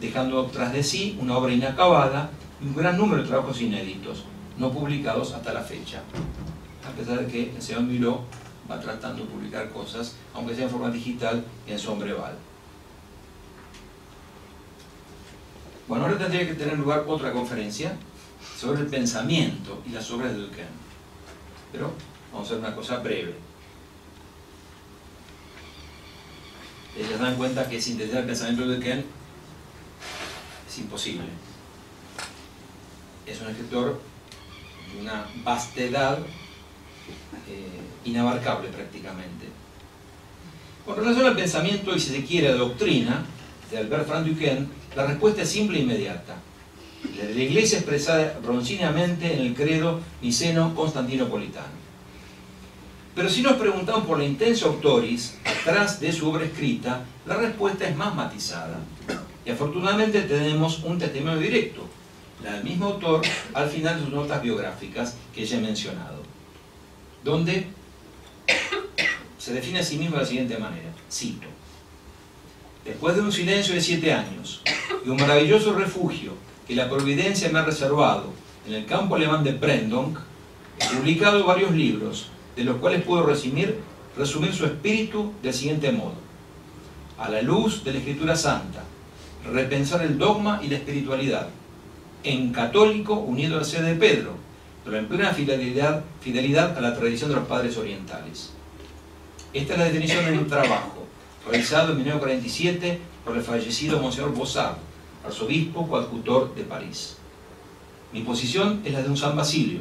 dejando tras de sí una obra inacabada y un gran número de trabajos inéditos, no publicados hasta la fecha, a pesar de que el señor Miró va tratando de publicar cosas, aunque sea en forma digital, en sombreval. Bueno, ahora tendría que tener lugar otra conferencia sobre el pensamiento y las obras de Duquesne. Pero Vamos a hacer una cosa breve. Ellos dan cuenta que sintetizar el pensamiento de Ken es imposible. Es un escritor de una vastedad eh, inabarcable prácticamente. Con relación al pensamiento y si se quiere doctrina de Albert Frank Duquesne, la respuesta es simple e inmediata. La de la Iglesia expresada broncíneamente en el credo niceno-constantinopolitano. Pero si nos preguntamos por la intensa autoris atrás de su obra escrita, la respuesta es más matizada. Y afortunadamente tenemos un testimonio directo, la del mismo autor al final de sus notas biográficas que ya he mencionado, donde se define a sí mismo de la siguiente manera, cito, Después de un silencio de siete años y un maravilloso refugio que la providencia me ha reservado en el campo alemán de Brendonk, he publicado varios libros, de los cuales puedo resumir, resumir su espíritu del siguiente modo. A la luz de la Escritura Santa, repensar el dogma y la espiritualidad, en católico unido al sede de Pedro, pero en plena fidelidad, fidelidad a la tradición de los padres orientales. Esta es la definición de un trabajo, realizado en 1947 por el fallecido Monseñor Bossard, arzobispo coadjutor de París. Mi posición es la de un San Basilio,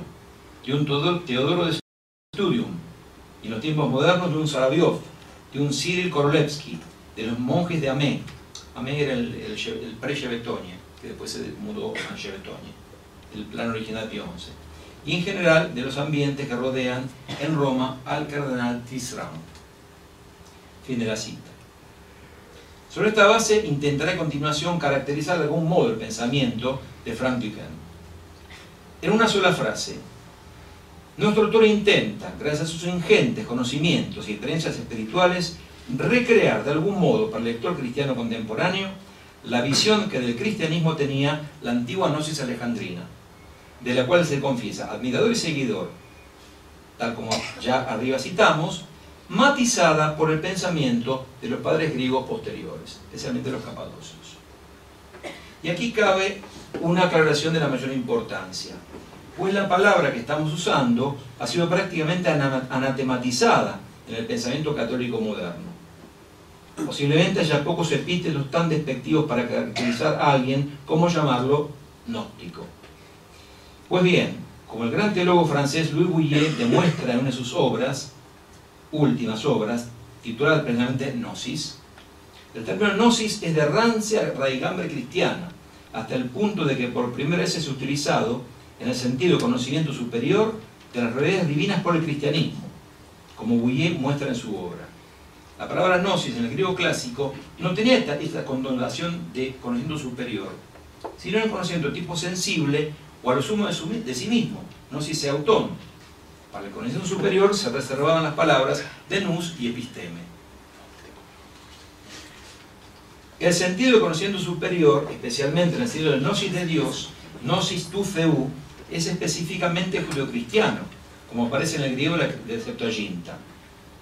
de un Teodoro de Studium, y en los tiempos modernos de un Sarabiov, de un Cyril Korolevsky, de los monjes de Amé. Amé era el, el, pre-Chevetogne, que después se mudó a Chevetogne, el plan original Pío XI. Y en general de los ambientes que rodean en Roma al cardenal Tisram. Fin de la cita. Sobre esta base intentaré a continuación caracterizar de algún modo el pensamiento de Frank Duquesne. En una sola frase, nuestro autor intenta, gracias a sus ingentes conocimientos y experiencias espirituales, recrear de algún modo para el lector cristiano contemporáneo la visión que del cristianismo tenía la antigua gnosis alejandrina, de la cual se confiesa admirador y seguidor, tal como ya arriba citamos, matizada por el pensamiento de los padres griegos posteriores, especialmente los capadocios. Y aquí cabe una aclaración de la mayor importancia, pues la palabra que estamos usando ha sido prácticamente anatematizada en el pensamiento católico moderno. Posiblemente haya pocos epítetos tan despectivos para caracterizar a alguien como llamarlo gnóstico. Pues bien, como el gran teólogo francés Louis Bouillet demuestra en una de sus obras, últimas obras, titulada precisamente Gnosis, el término Gnosis es de rancia raigambre cristiana, hasta el punto de que por primera vez es utilizado en el sentido de conocimiento superior de las realidades divinas por el cristianismo, como Bouillet muestra en su obra. La palabra gnosis en el griego clásico no tenía esta, esta connotación de conocimiento superior, sino un conocimiento tipo sensible o a lo sumo de, de sí mismo, gnosis e autón. Para el conocimiento superior se reservaban las palabras de nous y episteme. El sentido de conocimiento superior, especialmente en el sentido del gnosis de Dios, gnosis tu feu, es específicamente judeocristiano, como aparece en el griego del Septuaginta.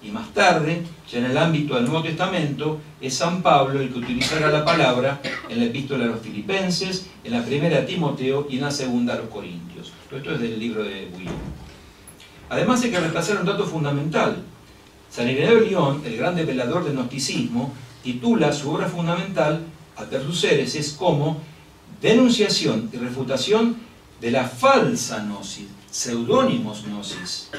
Y más tarde, ya en el ámbito del Nuevo Testamento, es San Pablo el que utilizará la palabra en la epístola a los filipenses, en la primera a Timoteo y en la segunda a los corintios. Todo esto es del libro de William. Además hay que repasar un dato fundamental. San Ireneo de León, el gran develador del gnosticismo, titula su obra fundamental, Adversus es como denunciación y refutación de la falsa gnosis, seudónimos gnosis,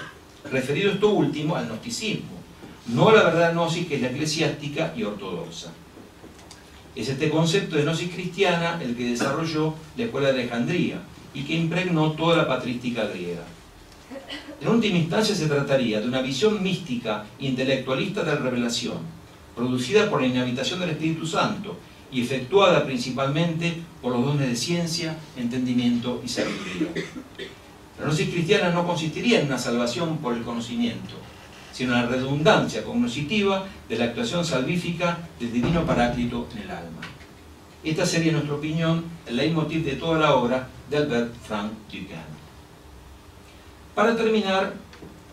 referido esto último al gnosticismo, no a la verdad gnosis que es la eclesiástica y ortodoxa. Es este concepto de gnosis cristiana el que desarrolló la Escuela de Alejandría y que impregnó toda la patrística griega. En última instancia se trataría de una visión mística intelectualista de la revelación, producida por la inhabitación del Espíritu Santo y efectuada principalmente por los dones de ciencia, entendimiento y sabiduría. La gnosis cristiana no consistiría en una salvación por el conocimiento, sino en la redundancia cognoscitiva de la actuación salvífica del divino paráclito en el alma. Esta sería, en nuestra opinión, el leitmotiv de toda la obra de Albert Frank Duquesne. Para terminar,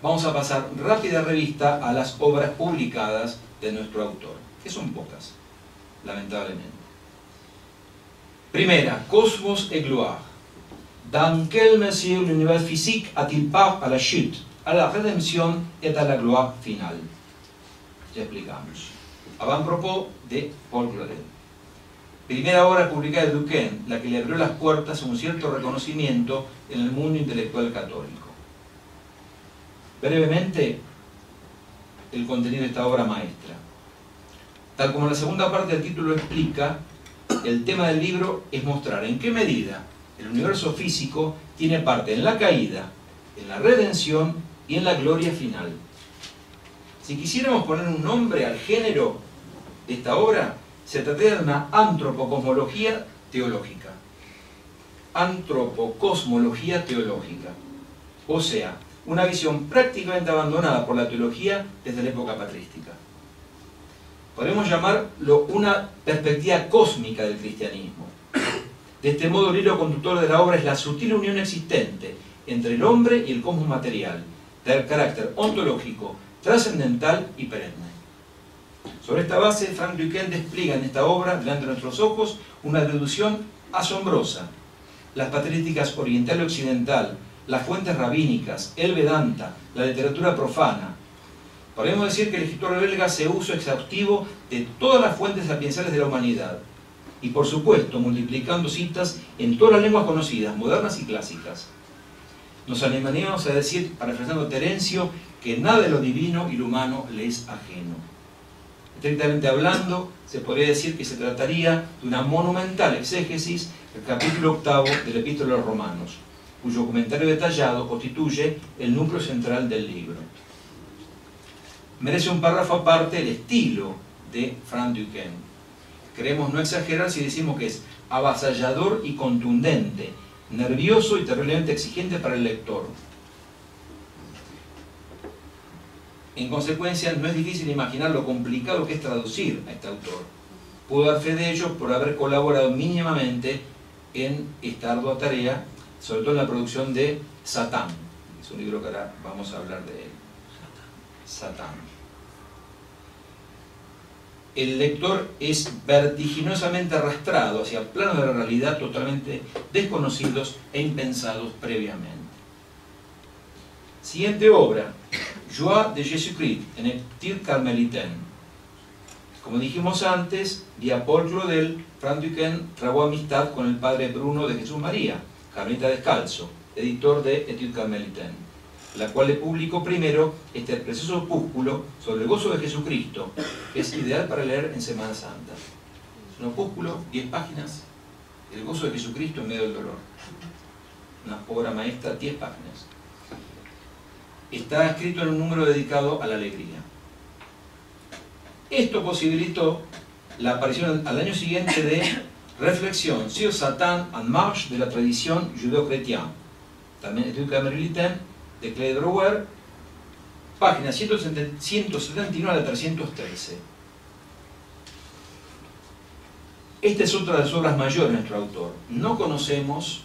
vamos a pasar rápida revista a las obras publicadas de nuestro autor, que son pocas, lamentablemente. Primera, Cosmos et Gloire. Dans quelle mesure l'univers physique a-t-il part à la chute a la redención et à la gloire finale. Ya explicamos. Avant propos de Paul Claudel. Primera obra publicada de Duquesne, la que le abrió las puertas a un cierto reconocimiento en el mundo intelectual católico. Brevemente, el contenido de esta obra maestra. Tal como la segunda parte del título explica, el tema del libro es mostrar en qué medida el universo físico tiene parte en la caída, en la redención y en la gloria final. Si quisiéramos poner un nombre al género de esta obra, se trataría de una antropocosmología teológica. Antropocosmología teológica. O sea, una visión prácticamente abandonada por la teología desde la época patrística podemos llamarlo una perspectiva cósmica del cristianismo. De este modo, el hilo conductor de la obra es la sutil unión existente entre el hombre y el cosmos material, del carácter ontológico, trascendental y perenne. Sobre esta base, Frank Duquesne despliega en esta obra, delante de nuestros ojos, una deducción asombrosa. Las patrísticas oriental y occidental, las fuentes rabínicas, el Vedanta, la literatura profana, Podemos decir que el escritor belga hace uso exhaustivo de todas las fuentes sapienciales de la humanidad y por supuesto multiplicando citas en todas las lenguas conocidas, modernas y clásicas. Nos animaríamos a decir, parafraseando Terencio, que nada de lo divino y lo humano le es ajeno. Estrictamente hablando, se podría decir que se trataría de una monumental exégesis del capítulo octavo del Epístola de los Romanos, cuyo comentario detallado constituye el núcleo central del libro merece un párrafo aparte el estilo de Frank Duquesne. Queremos no exagerar si decimos que es avasallador y contundente, nervioso y terriblemente exigente para el lector. En consecuencia, no es difícil imaginar lo complicado que es traducir a este autor. Puedo dar fe de ello por haber colaborado mínimamente en esta ardua tarea, sobre todo en la producción de Satán. Es un libro que ahora vamos a hablar de él. Satán el lector es vertiginosamente arrastrado hacia planos de la realidad totalmente desconocidos e impensados previamente. Siguiente obra, Joie de Jésus-Christ, en el Tir Carmelitaine. Como dijimos antes, vía Paul Claudel, Frank Duquesne trabó amistad con el padre Bruno de Jesús María, Carmelita Descalzo, editor de Etude Carmelitaine la cual le publicó primero este precioso opúsculo sobre el gozo de Jesucristo, que es ideal para leer en Semana Santa. Es un opúsculo, 10 páginas, el gozo de Jesucristo en medio del dolor. Una obra maestra, 10 páginas. Está escrito en un número dedicado a la alegría. Esto posibilitó la aparición al año siguiente de Reflexión sur Satan en marche de la tradición judeo-chrétienne, también de Merliten, de Clay Drower, página 179 a 313. Esta es otra de las obras mayores de nuestro autor. No conocemos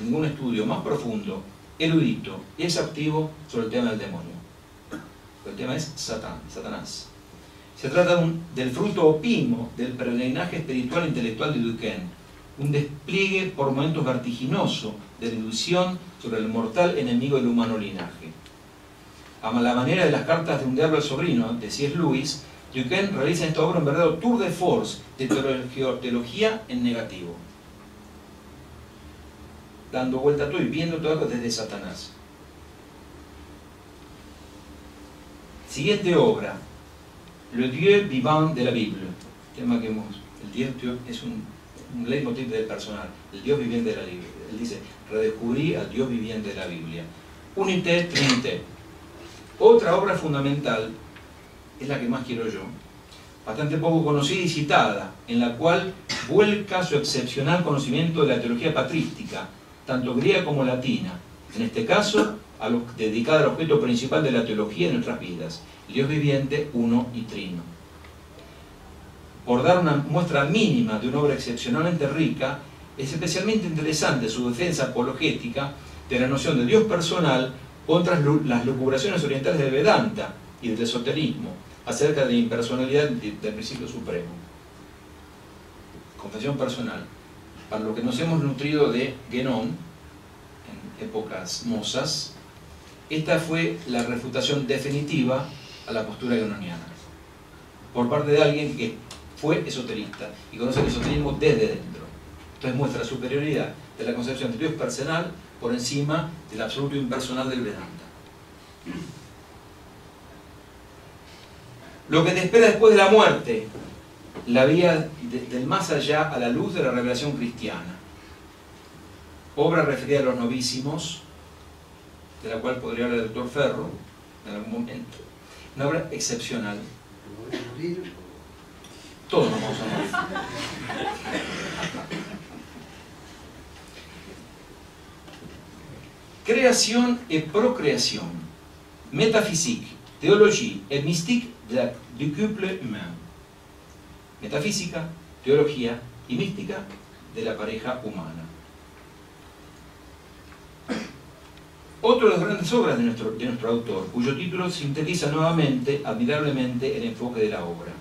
ningún estudio más profundo, erudito y exhaustivo sobre el tema del demonio. El tema es Satán, Satanás. Se trata del fruto opimo del peregrinaje espiritual e intelectual de Duquesne, un despliegue por momentos vertiginoso de ilusión sobre el mortal enemigo del humano linaje. A la manera de las cartas de un diablo al sobrino de C.S. Lewis, Duquesne realiza en esta obra un verdadero tour de force de teología en negativo, dando vuelta a todo y viendo todo desde Satanás. Siguiente obra, Le Dieu vivant de la Bible, tema que hemos, el Dios es un un leitmotiv del personal, el Dios viviente de la Biblia. Él dice, redescubrí al Dios viviente de la Biblia. Unité, Trinité. Otra obra fundamental es la que más quiero yo, bastante poco conocida y citada, en la cual vuelca su excepcional conocimiento de la teología patrística, tanto griega como latina, en este caso a dedicada al objeto principal de la teología de nuestras vidas, Dios viviente, uno y trino por dar una muestra mínima de una obra excepcionalmente rica, es especialmente interesante su defensa apologética de la noción de Dios personal contra las lucubraciones orientales del Vedanta y del esoterismo acerca de la impersonalidad del principio supremo. Confesión personal. Para lo que nos hemos nutrido de Genón, en épocas mozas, esta fue la refutación definitiva a la postura grononiana, por parte de alguien que fue esoterista y conoce el esoterismo desde dentro. Entonces muestra la superioridad de la concepción de Dios personal por encima del absoluto impersonal del Vedanta. Lo que te espera después de la muerte, la vía del más allá a la luz de la revelación cristiana. Obra referida a los novísimos, de la cual podría hablar el doctor Ferro en algún momento. Una obra excepcional. Todos nos vamos a morir. Création et procréation, métaphysique, théologie et mystique du couple humain. Metafísica, teología y mística de la pareja humana. Otro de las grandes obras de nuestro, de nuestro autor, cuyo título sintetiza nuevamente, admirablemente, el enfoque de la obra.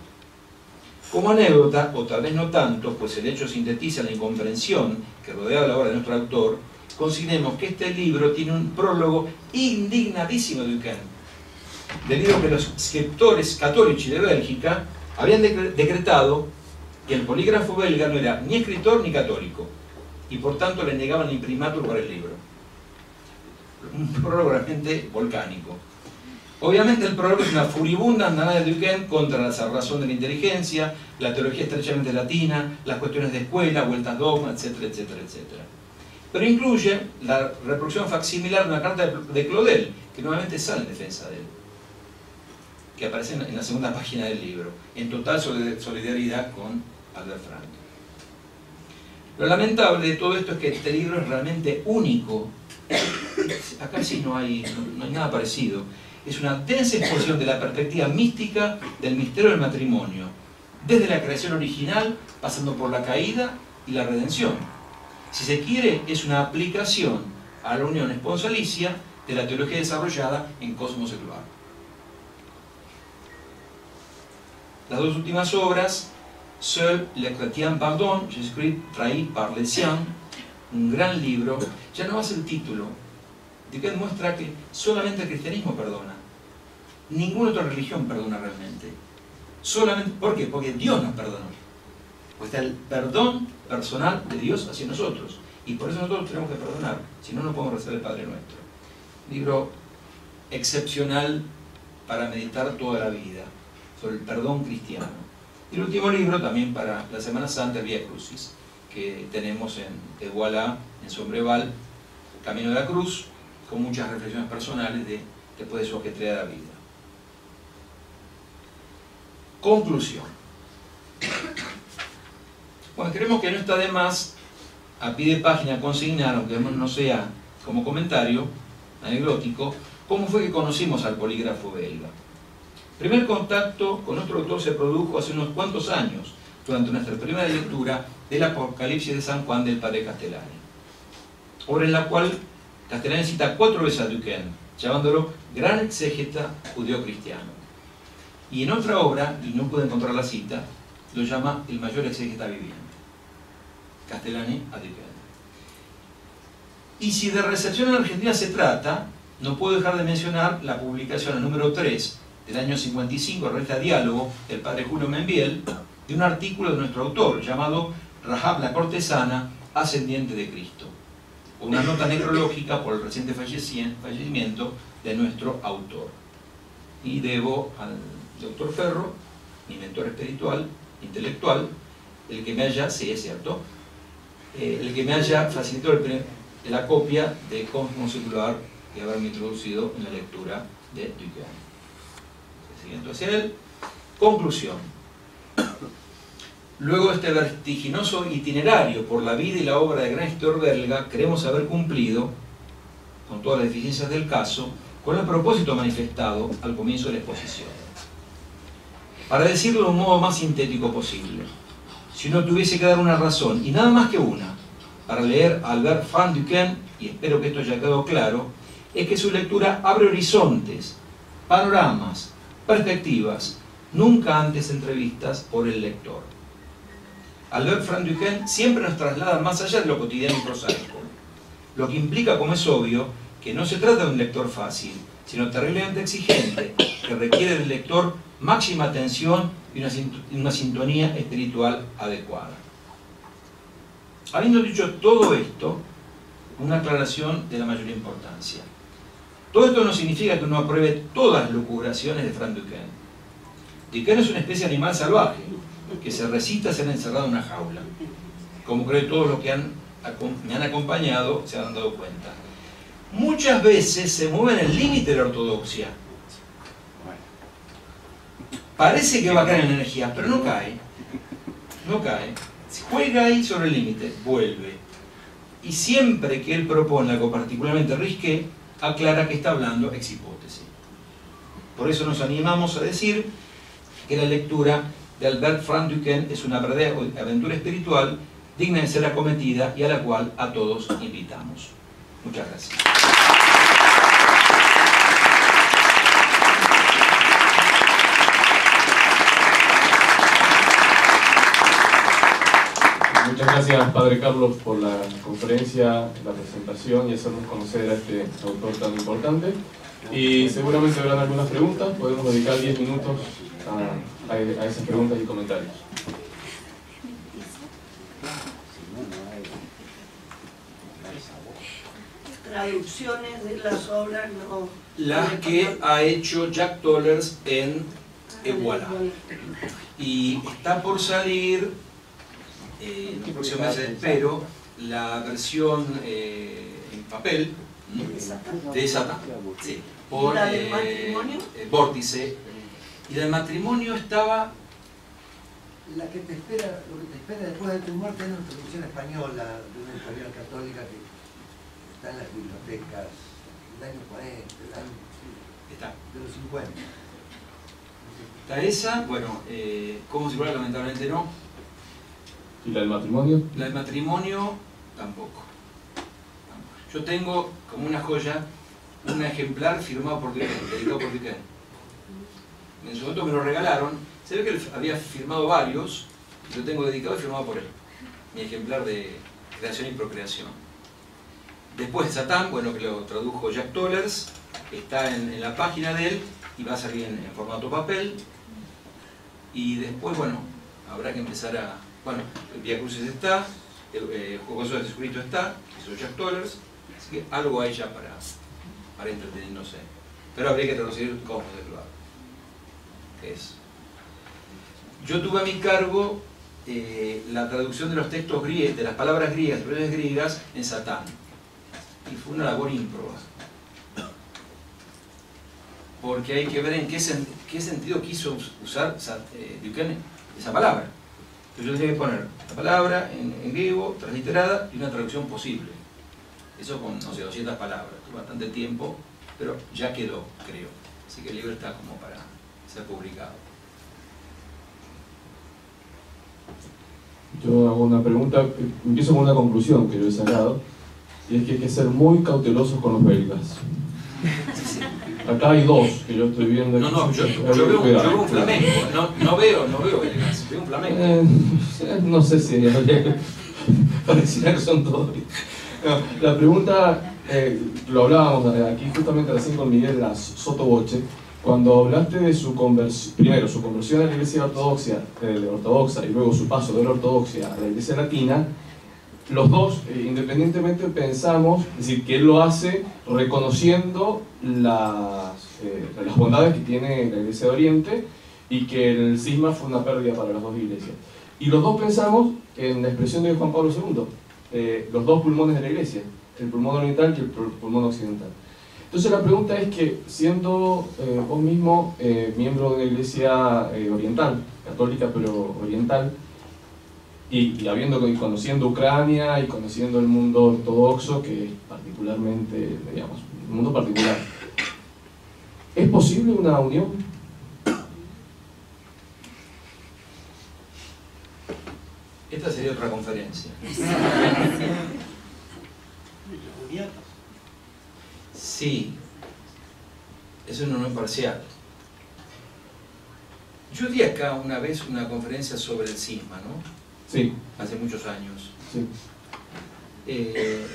Como anécdota, o tal vez no tanto, pues el hecho sintetiza la incomprensión que rodea la obra de nuestro autor, consideremos que este libro tiene un prólogo indignadísimo de Duquesne, debido a que los escritores católicos de Bélgica habían decretado que el polígrafo belga no era ni escritor ni católico, y por tanto le negaban el imprimatur para el libro. Un prólogo realmente volcánico. Obviamente el prólogo es una furibunda andanada de Duquesne contra la razón de la inteligencia, la teología estrechamente latina, las cuestiones de escuela, vueltas dogma, etcétera, etcétera, etcétera. Pero incluye la reproducción facsimilar de una carta de Claudel, que nuevamente sale en defensa de él, que aparece en la segunda página del libro, en total solidaridad con Albert Frank. Lo lamentable de todo esto es que este libro es realmente único. Acá sí no hay, no hay nada parecido es una densa exposición de la perspectiva mística del misterio del matrimonio, desde la creación original, pasando por la caída y la redención. Si se quiere, es una aplicación a la unión esponsalicia de la teología desarrollada en Cosmos Secular. Las dos últimas obras, Seul le chrétien pardon, Jésus-Christ trahi par les siens, un gran libro, ya no hace el título, de que demuestra que solamente el cristianismo perdona. Ninguna otra religión perdona realmente. Solamente, ¿Por qué? Porque Dios nos perdonó. Pues está el perdón personal de Dios hacia nosotros. Y por eso nosotros tenemos que perdonar. Si no, no podemos rezar el Padre Nuestro. Libro excepcional para meditar toda la vida sobre el perdón cristiano. Y el último libro también para la Semana Santa, el Vía Crucis, que tenemos en Tehuala, en Sombreval, Camino de la Cruz, con muchas reflexiones personales de, después de su ajetreada vida. Conclusión. Bueno, creemos que no está de más a pie de página consignar, aunque no sea como comentario anecdótico, cómo fue que conocimos al polígrafo belga. Primer contacto con nuestro autor se produjo hace unos cuantos años, durante nuestra primera lectura del Apocalipsis de San Juan del Padre Castellani, obra en la cual Castellani cita cuatro veces a Duquesne, llamándolo gran exégeta judeo-cristiano. Y en otra obra, y no pude encontrar la cita, lo llama el mayor exégeta viviente. Castellani a Duquesne. Y si de recepción en Argentina se trata, no puedo dejar de mencionar la publicación, número 3, del año 55, revista Diálogo, del padre Julio Membiel, de un artículo de nuestro autor llamado Rahab la cortesana, ascendiente de Cristo una nota necrológica por el reciente fallecimiento de nuestro autor. Y debo al doctor Ferro, mi mentor espiritual, intelectual, el que me haya, sí es cierto, eh, el que me haya facilitado la copia de Cosmos Secular y haberme introducido en la lectura de Duquesne. Siguiendo hacia él. Conclusión. Luego de este vertiginoso itinerario por la vida y la obra de gran historiador creemos haber cumplido, con todas las deficiencias del caso, con el propósito manifestado al comienzo de la exposición. Para decirlo de un modo más sintético posible, si uno tuviese que dar una razón, y nada más que una, para leer a Albert van Duquesne, y espero que esto haya quedado claro, es que su lectura abre horizontes, panoramas, perspectivas, nunca antes entrevistas por el lector. Albert Frank Duquesne siempre nos traslada más allá de lo cotidiano y prosaico, lo que implica, como es obvio, que no se trata de un lector fácil, sino terriblemente exigente, que requiere del lector máxima atención y una, sintonía espiritual adecuada. Habiendo dicho todo esto, una aclaración de la mayor importancia. Todo esto no significa que uno apruebe todas las locuraciones de Frank Duquesne. Duquesne es una especie de animal salvaje que se recita ser encerrado en una jaula, como creo que todos los que me han acompañado se han dado cuenta. Muchas veces se mueve en el límite de la ortodoxia. Parece que va a caer en energía, pero no cae. No cae. Juega ahí sobre el límite, vuelve. Y siempre que él propone algo particularmente risqué, aclara que está hablando ex hipótesis. Por eso nos animamos a decir que la lectura de Albert Frank Duquesne es una verdadera aventura espiritual digna de ser acometida y a la cual a todos invitamos. Muchas gracias. Muchas gracias, Padre Carlos, por la conferencia, la presentación y hacernos conocer a este autor tan importante. Y seguramente habrán algunas preguntas, podemos dedicar 10 minutos a, a esas preguntas y comentarios. traducciones de las obras no... Las que ha hecho Jack Tollers en Iguala. Y está por salir, eh, en el próximo mes espero, la versión eh, en papel de Satán. Sí, por ¿La del eh, matrimonio? Vórtice. Y del matrimonio estaba la que te espera, lo que te espera después de tu muerte es una traducción española de una editorial católica que está en las bibliotecas del año 40, del año, está. de los 50. Está esa, bueno, eh, ¿cómo se Lamentablemente no. ¿Y la del matrimonio? La del matrimonio, tampoco. Yo tengo como una joya un ejemplar firmado por Duquesne, dedicado por Duquesne. En su momento me lo regalaron. Se ve que él había firmado varios, y lo tengo dedicado y firmado por él. Mi ejemplar de creación y procreación. Después de Satán, bueno, que lo tradujo Jack Tollers, está en, la página de él y va a salir en, formato papel. Y después, bueno, habrá que empezar a... Bueno, Via Crucis está, el eh, Juego de Jesucristo está, hizo Jack Tollers, así que algo hay ya para, para entretenerse. Pero habría que traducir cómo de lo que es. Yo tuve a mi cargo eh, la traducción de los textos griegas, de las palabras griegas, de griegas, en Satán y fue una labor ímproba. Porque hay que ver en qué, qué sentido quiso usar eh, Duquesne esa palabra. Entonces yo tenía que poner la palabra en, griego, transliterada y una traducción posible. Eso con, no sé, 200 palabras. Bastante tiempo, pero ya quedó, creo. Así que el libro está como para ser publicado. Yo hago una pregunta, empiezo con una conclusión que yo he sacado y es que hay que ser muy cautelosos con los belgas. Acá hay dos que yo estoy viendo. No, no, yo, veo, veo, un flamenco, no, no, veo, no veo belgas, veo un flamenco. Eh, no sé si pareciera que son todos. la pregunta, eh, lo hablábamos aquí justamente recién con Miguel Las Sotoboche, cuando hablaste de su conversión, primero su conversión a la iglesia ortodoxa, eh, ortodoxa y luego su paso de la ortodoxia a la iglesia latina, los dos, eh, independientemente, pensamos, es decir, que él lo hace reconociendo las, eh, las bondades que tiene la Iglesia de Oriente y que el cisma fue una pérdida para las dos iglesias. Y los dos pensamos en la expresión de Juan Pablo II, eh, los dos pulmones de la Iglesia, el pulmón oriental y el pulmón occidental. Entonces la pregunta es que, siendo vos mismo miembro de la Iglesia oriental, católica pero oriental, y, habiendo conociendo Ucrania y conociendo el mundo ortodoxo, que es particularmente, digamos, un mundo particular, ¿es posible una unión? Esta sería otra conferencia. Sí, es una unión parcial. Yo di acá una vez una conferencia sobre el cisma, ¿no? Sí. Hace muchos años. Sí. Eh,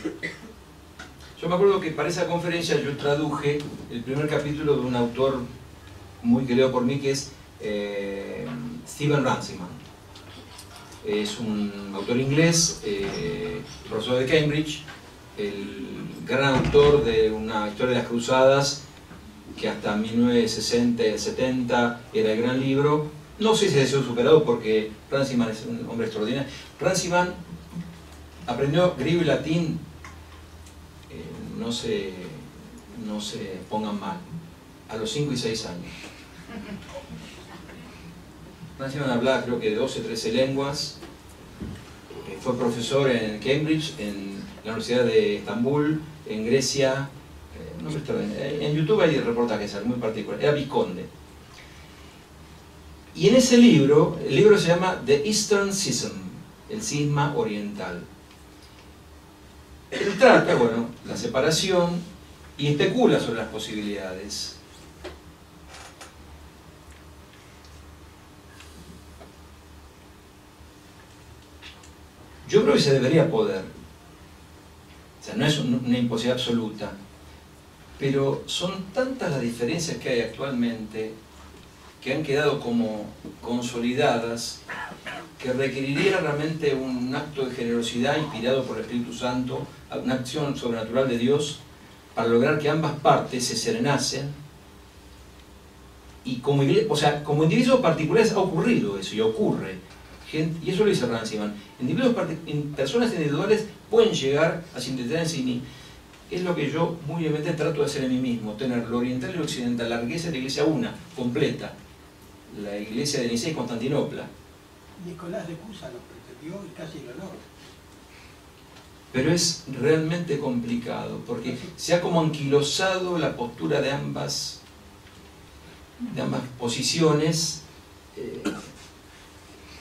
yo me acuerdo que para esa conferencia yo traduje el primer capítulo de un autor muy querido por mí que es eh, Stephen Runciman. Es un autor inglés, eh, profesor de Cambridge, el gran autor de una historia de las cruzadas que hasta 1960-70 era el gran libro. No sé si ha sido superado porque Runciman es un hombre extraordinario. Runciman aprendió griego y latín, eh, no, se, no se pongan mal, a los 5 y 6 años. Runciman hablaba creo que de 12, 13 lenguas, eh, fue profesor en Cambridge, en la Universidad de Estambul, en Grecia, eh, no me. Eh, en YouTube hay reportajes muy particulares, era Visconde. Y en ese libro, el libro se llama The Eastern Schism, el cisma oriental. Él trata, bueno, la separación y especula sobre las posibilidades. Yo creo que se debería poder. O sea, no es un- una imposibilidad absoluta. Pero son tantas las diferencias que hay actualmente que han quedado como consolidadas que requeriría realmente un acto de generosidad inspirado por el Espíritu Santo, una acción sobrenatural de Dios para lograr que ambas partes se serenasen y como, o sea, como individuos particulares ha ocurrido eso y ocurre. Y eso lo dice Ranciman. Individuos in- personas individuales pueden llegar a sintetizar en. Es lo que yo muy obviamente trato de hacer en mí mismo, tener lo oriental y lo occidental, la riqueza de la iglesia una, completa. La iglesia de Nicea y Constantinopla. Nicolás de Cusa lo pretendió y casi lo logra. Pero es realmente complicado porque se ha como anquilosado la postura de ambas, de ambas posiciones. Eh,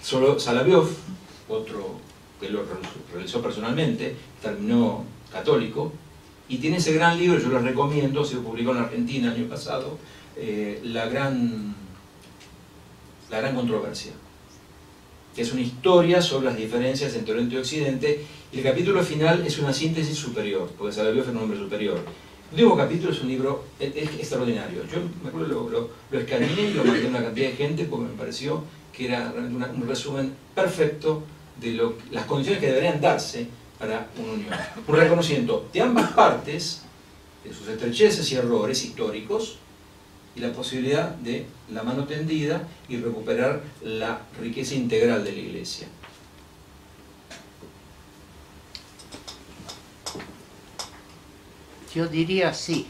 solo Salaviov, otro que lo realizó personalmente, terminó católico, y tiene ese gran libro, yo lo recomiendo, se publicó en Argentina el año pasado, eh, la, gran, la gran controversia que es una historia sobre las diferencias entre Oriente y Occidente, y el capítulo final es una síntesis superior, porque Salaviov es un hombre superior. El último capítulo es un libro es, es extraordinario. Yo me acuerdo, lo, lo, lo escaneé y lo mandé a una cantidad de gente porque me pareció que era una- un resumen perfecto de lo, las condiciones que deberían darse para una unión. Un reconocimiento de ambas partes, de sus estrecheces y errores históricos, y la posibilidad de la mano tendida y recuperar la riqueza integral de la iglesia. Yo diría sí.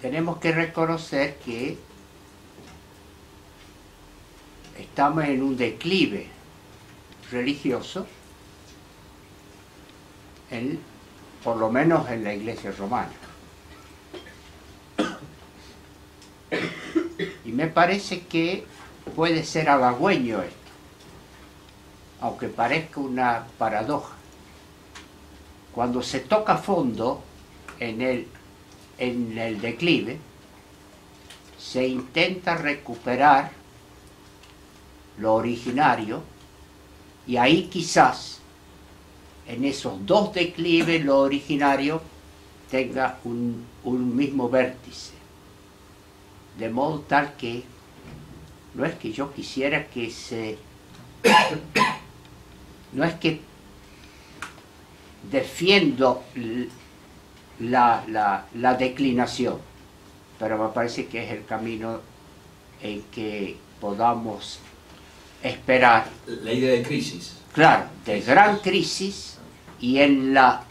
Tenemos que reconocer que estamos en un declive religioso, en- por lo menos en la iglesia romana. Y me parece que puede ser halagüeño esto, aunque parezca una paradoja cuando se toca fondo en el, en el declive, se intenta recuperar lo originario y ahí quizás en esos dos declives lo originario tenga un, un mismo vértice. De modo tal que no es que yo quisiera que se... No es que defiendo la, la- la declinación, pero me parece que es el camino en que podamos esperar, La idea de crisis. claro, de gran crisis y en la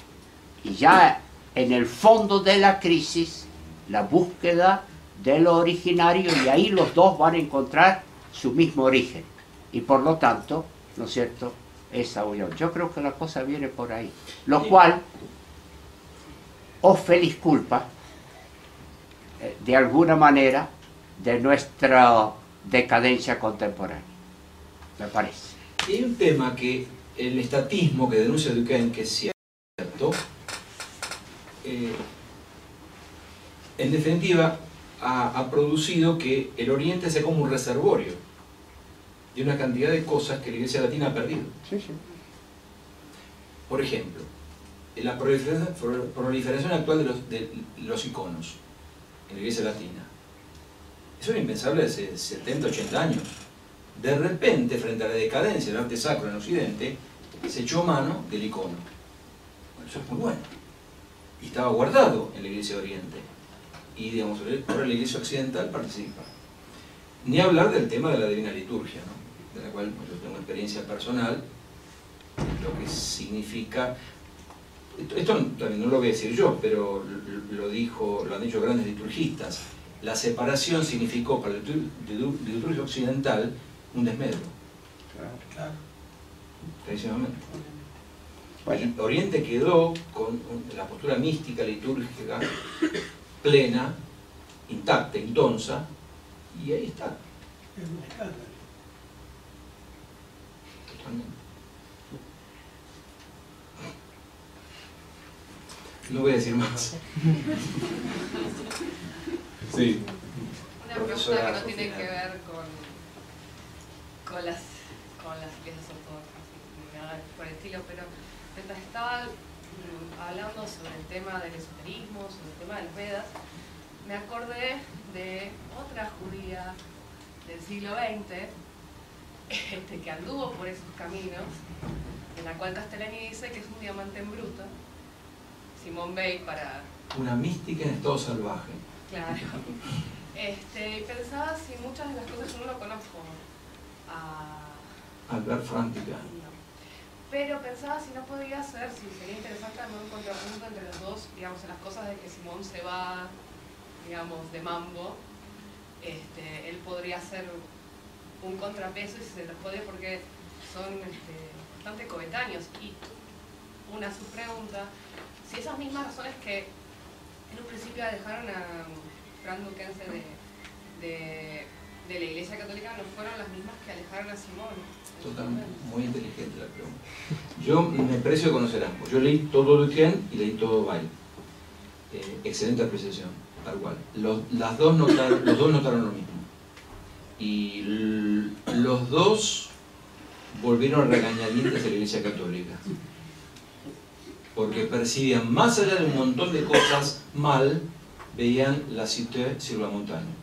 y ya en el fondo de la crisis la búsqueda de lo originario y ahí los dos van a encontrar su mismo origen y por lo tanto, ¿no es cierto?, esa unión. Yo creo que la cosa viene por ahí. Lo cual os feliz culpa, eh, de alguna manera, de nuestra decadencia contemporánea. Me parece. Y hay un tema que el estatismo que denuncia Duquesne, que es cierto, eh, en definitiva ha, ha producido que el Oriente sea como un reservorio de una cantidad de cosas que la Iglesia Latina ha perdido. Por ejemplo, la proliferación, proliferación actual de los, de los iconos en la iglesia latina. Eso era impensable hace 70, 80 años. De repente, frente a la decadencia del arte sacro en Occidente, se echó mano del icono. Bueno, eso es muy bueno. Y estaba guardado en la iglesia de Oriente. Y digamos, ahora la iglesia occidental participa. Ni hablar del tema de la divina liturgia, ¿no? de la cual yo tengo experiencia personal, lo que significa esto también no lo voy a decir yo, pero lo, dijo, lo han dicho grandes liturgistas, la separación significó para la liturgia occidental un desmedro. Claro. Oriente quedó con la postura mística, litúrgica, plena, intacta, intonsa, y ahí está. Es un escándalo. Totalmente. No voy a decir más. Sí. Una pregunta que no tiene que ver con, con, las, con las iglesias ortodoxas ni nada por el estilo, pero mientras estaba hablando sobre el tema del esoterismo, sobre el tema del Vedas, me acordé de otra judía del siglo XX este, que anduvo por esos caminos, en la cual Castellani dice que es un diamante en bruto, Simón Bay para... Una mística en estado salvaje. Claro. Este, pensaba si muchas de las cosas yo no lo conozco a... Albert Frantica. Pero pensaba si no podría ser, si sería interesante hacer un contrapunto entre los dos, digamos, en las cosas de que Simón se va, digamos, de mambo, este, él podría hacer un contrapeso y se los puede porque son este, bastante coetáneos. Y una subpregunta, si esas mismas razones que en un principio dejaron a Frank Duquesne de, de, la Iglesia Católica no fueron las mismas que alejaron a Simón. Totalmente, muy inteligente la pregunta. Yo me aprecio de conocer ambos. Yo leí todo Duquesne y leí todo Bail. Eh, excelente apreciación, tal cual. Los, las dos notaron, los dos notaron lo mismo. Y los dos volvieron a regañadientes de la Iglesia Católica porque percibían más allá de un montón de cosas mal, veían la cité sur la.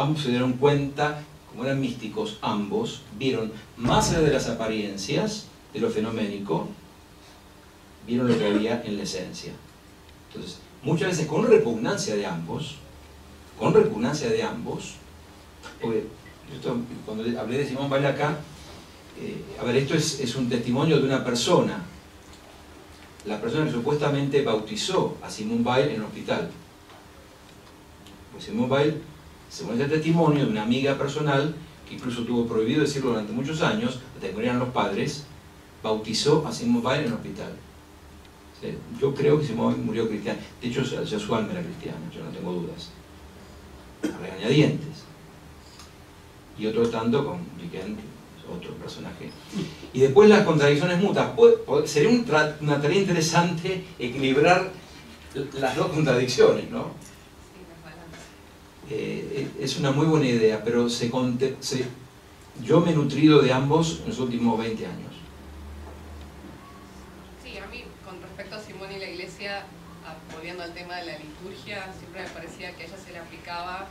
Ambos se dieron cuenta, como eran místicos, ambos vieron más allá de las apariencias, de lo fenoménico, vieron lo que había en la esencia. Entonces, muchas veces con repugnancia de ambos, con repugnancia de ambos, porque cuando hablé de Simón Vale acá, eh, a ver, esto es, un testimonio de una persona, la persona que supuestamente bautizó a Simón Weil en el hospital. Pues Simón Weil, según este testimonio de una amiga personal, que incluso tuvo prohibido decirlo durante muchos años, hasta que murieran los padres, bautizó a Simón Weil en el hospital. Yo creo que Simón murió cristiano. De hecho, ya su alma era cristiana, yo no tengo dudas. A regañadientes. Y otro tanto con otro personaje. Y después las contradicciones mutas. Sería una tarea interesante equilibrar las dos contradicciones, ¿no? Eh, es una muy buena idea, pero se, yo me he nutrido de ambos en los últimos 20 años. Sí, a mí, con respecto a Simón y la iglesia, volviendo al tema de la liturgia, siempre me parecía que a ella se le aplicaba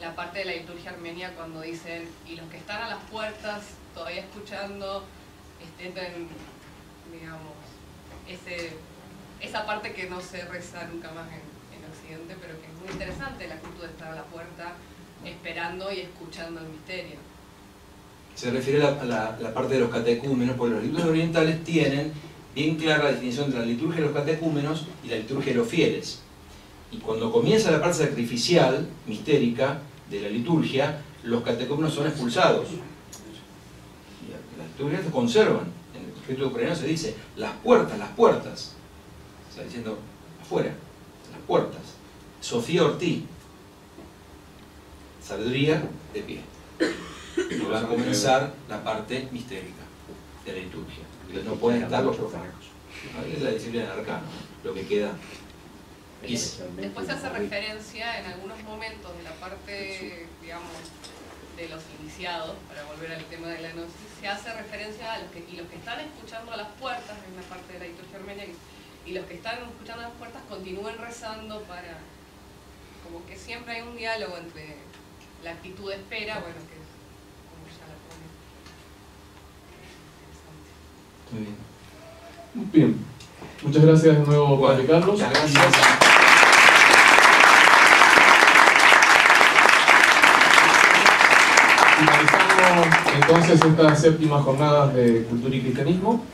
la parte de la liturgia armenia cuando dicen, y los que están a las puertas todavía escuchando, estén, digamos, ese, esa parte que no se reza nunca más en, Occidente, pero que muy interesante, la actitud de estar a la puerta esperando y escuchando el misterio. Se refiere a la, parte de los catecúmenos, porque los libros orientales tienen bien clara la definición de la liturgia de los catecúmenos y la liturgia de los fieles. Y cuando comienza la parte sacrificial, mistérica, de la liturgia, los catecúmenos son expulsados. Las liturgias se conservan. En el escrito ucraniano se dice, las puertas, las puertas. Está diciendo, afuera, las puertas. Sofía Ortiz, sabiduría de pie. Y va a comenzar la parte mistérica de la liturgia. No pueden estar los profanos. Es la disciplina del arcano, lo que queda Después se hace referencia en algunos momentos de la parte, digamos, de los iniciados, para volver al tema de la gnosis, se hace referencia a los que, y los que están escuchando a las puertas, en una parte de la liturgia armenia, y los que están escuchando a las puertas continúen rezando para, como que siempre hay un diálogo entre la actitud de espera, bueno, que es como ya la pone. Interesante. Muy bien. Muchas gracias de nuevo, Bueno, Padre Carlos. muchas gracias. Finalizamos entonces estas séptimas jornadas de Cultura y Cristianismo.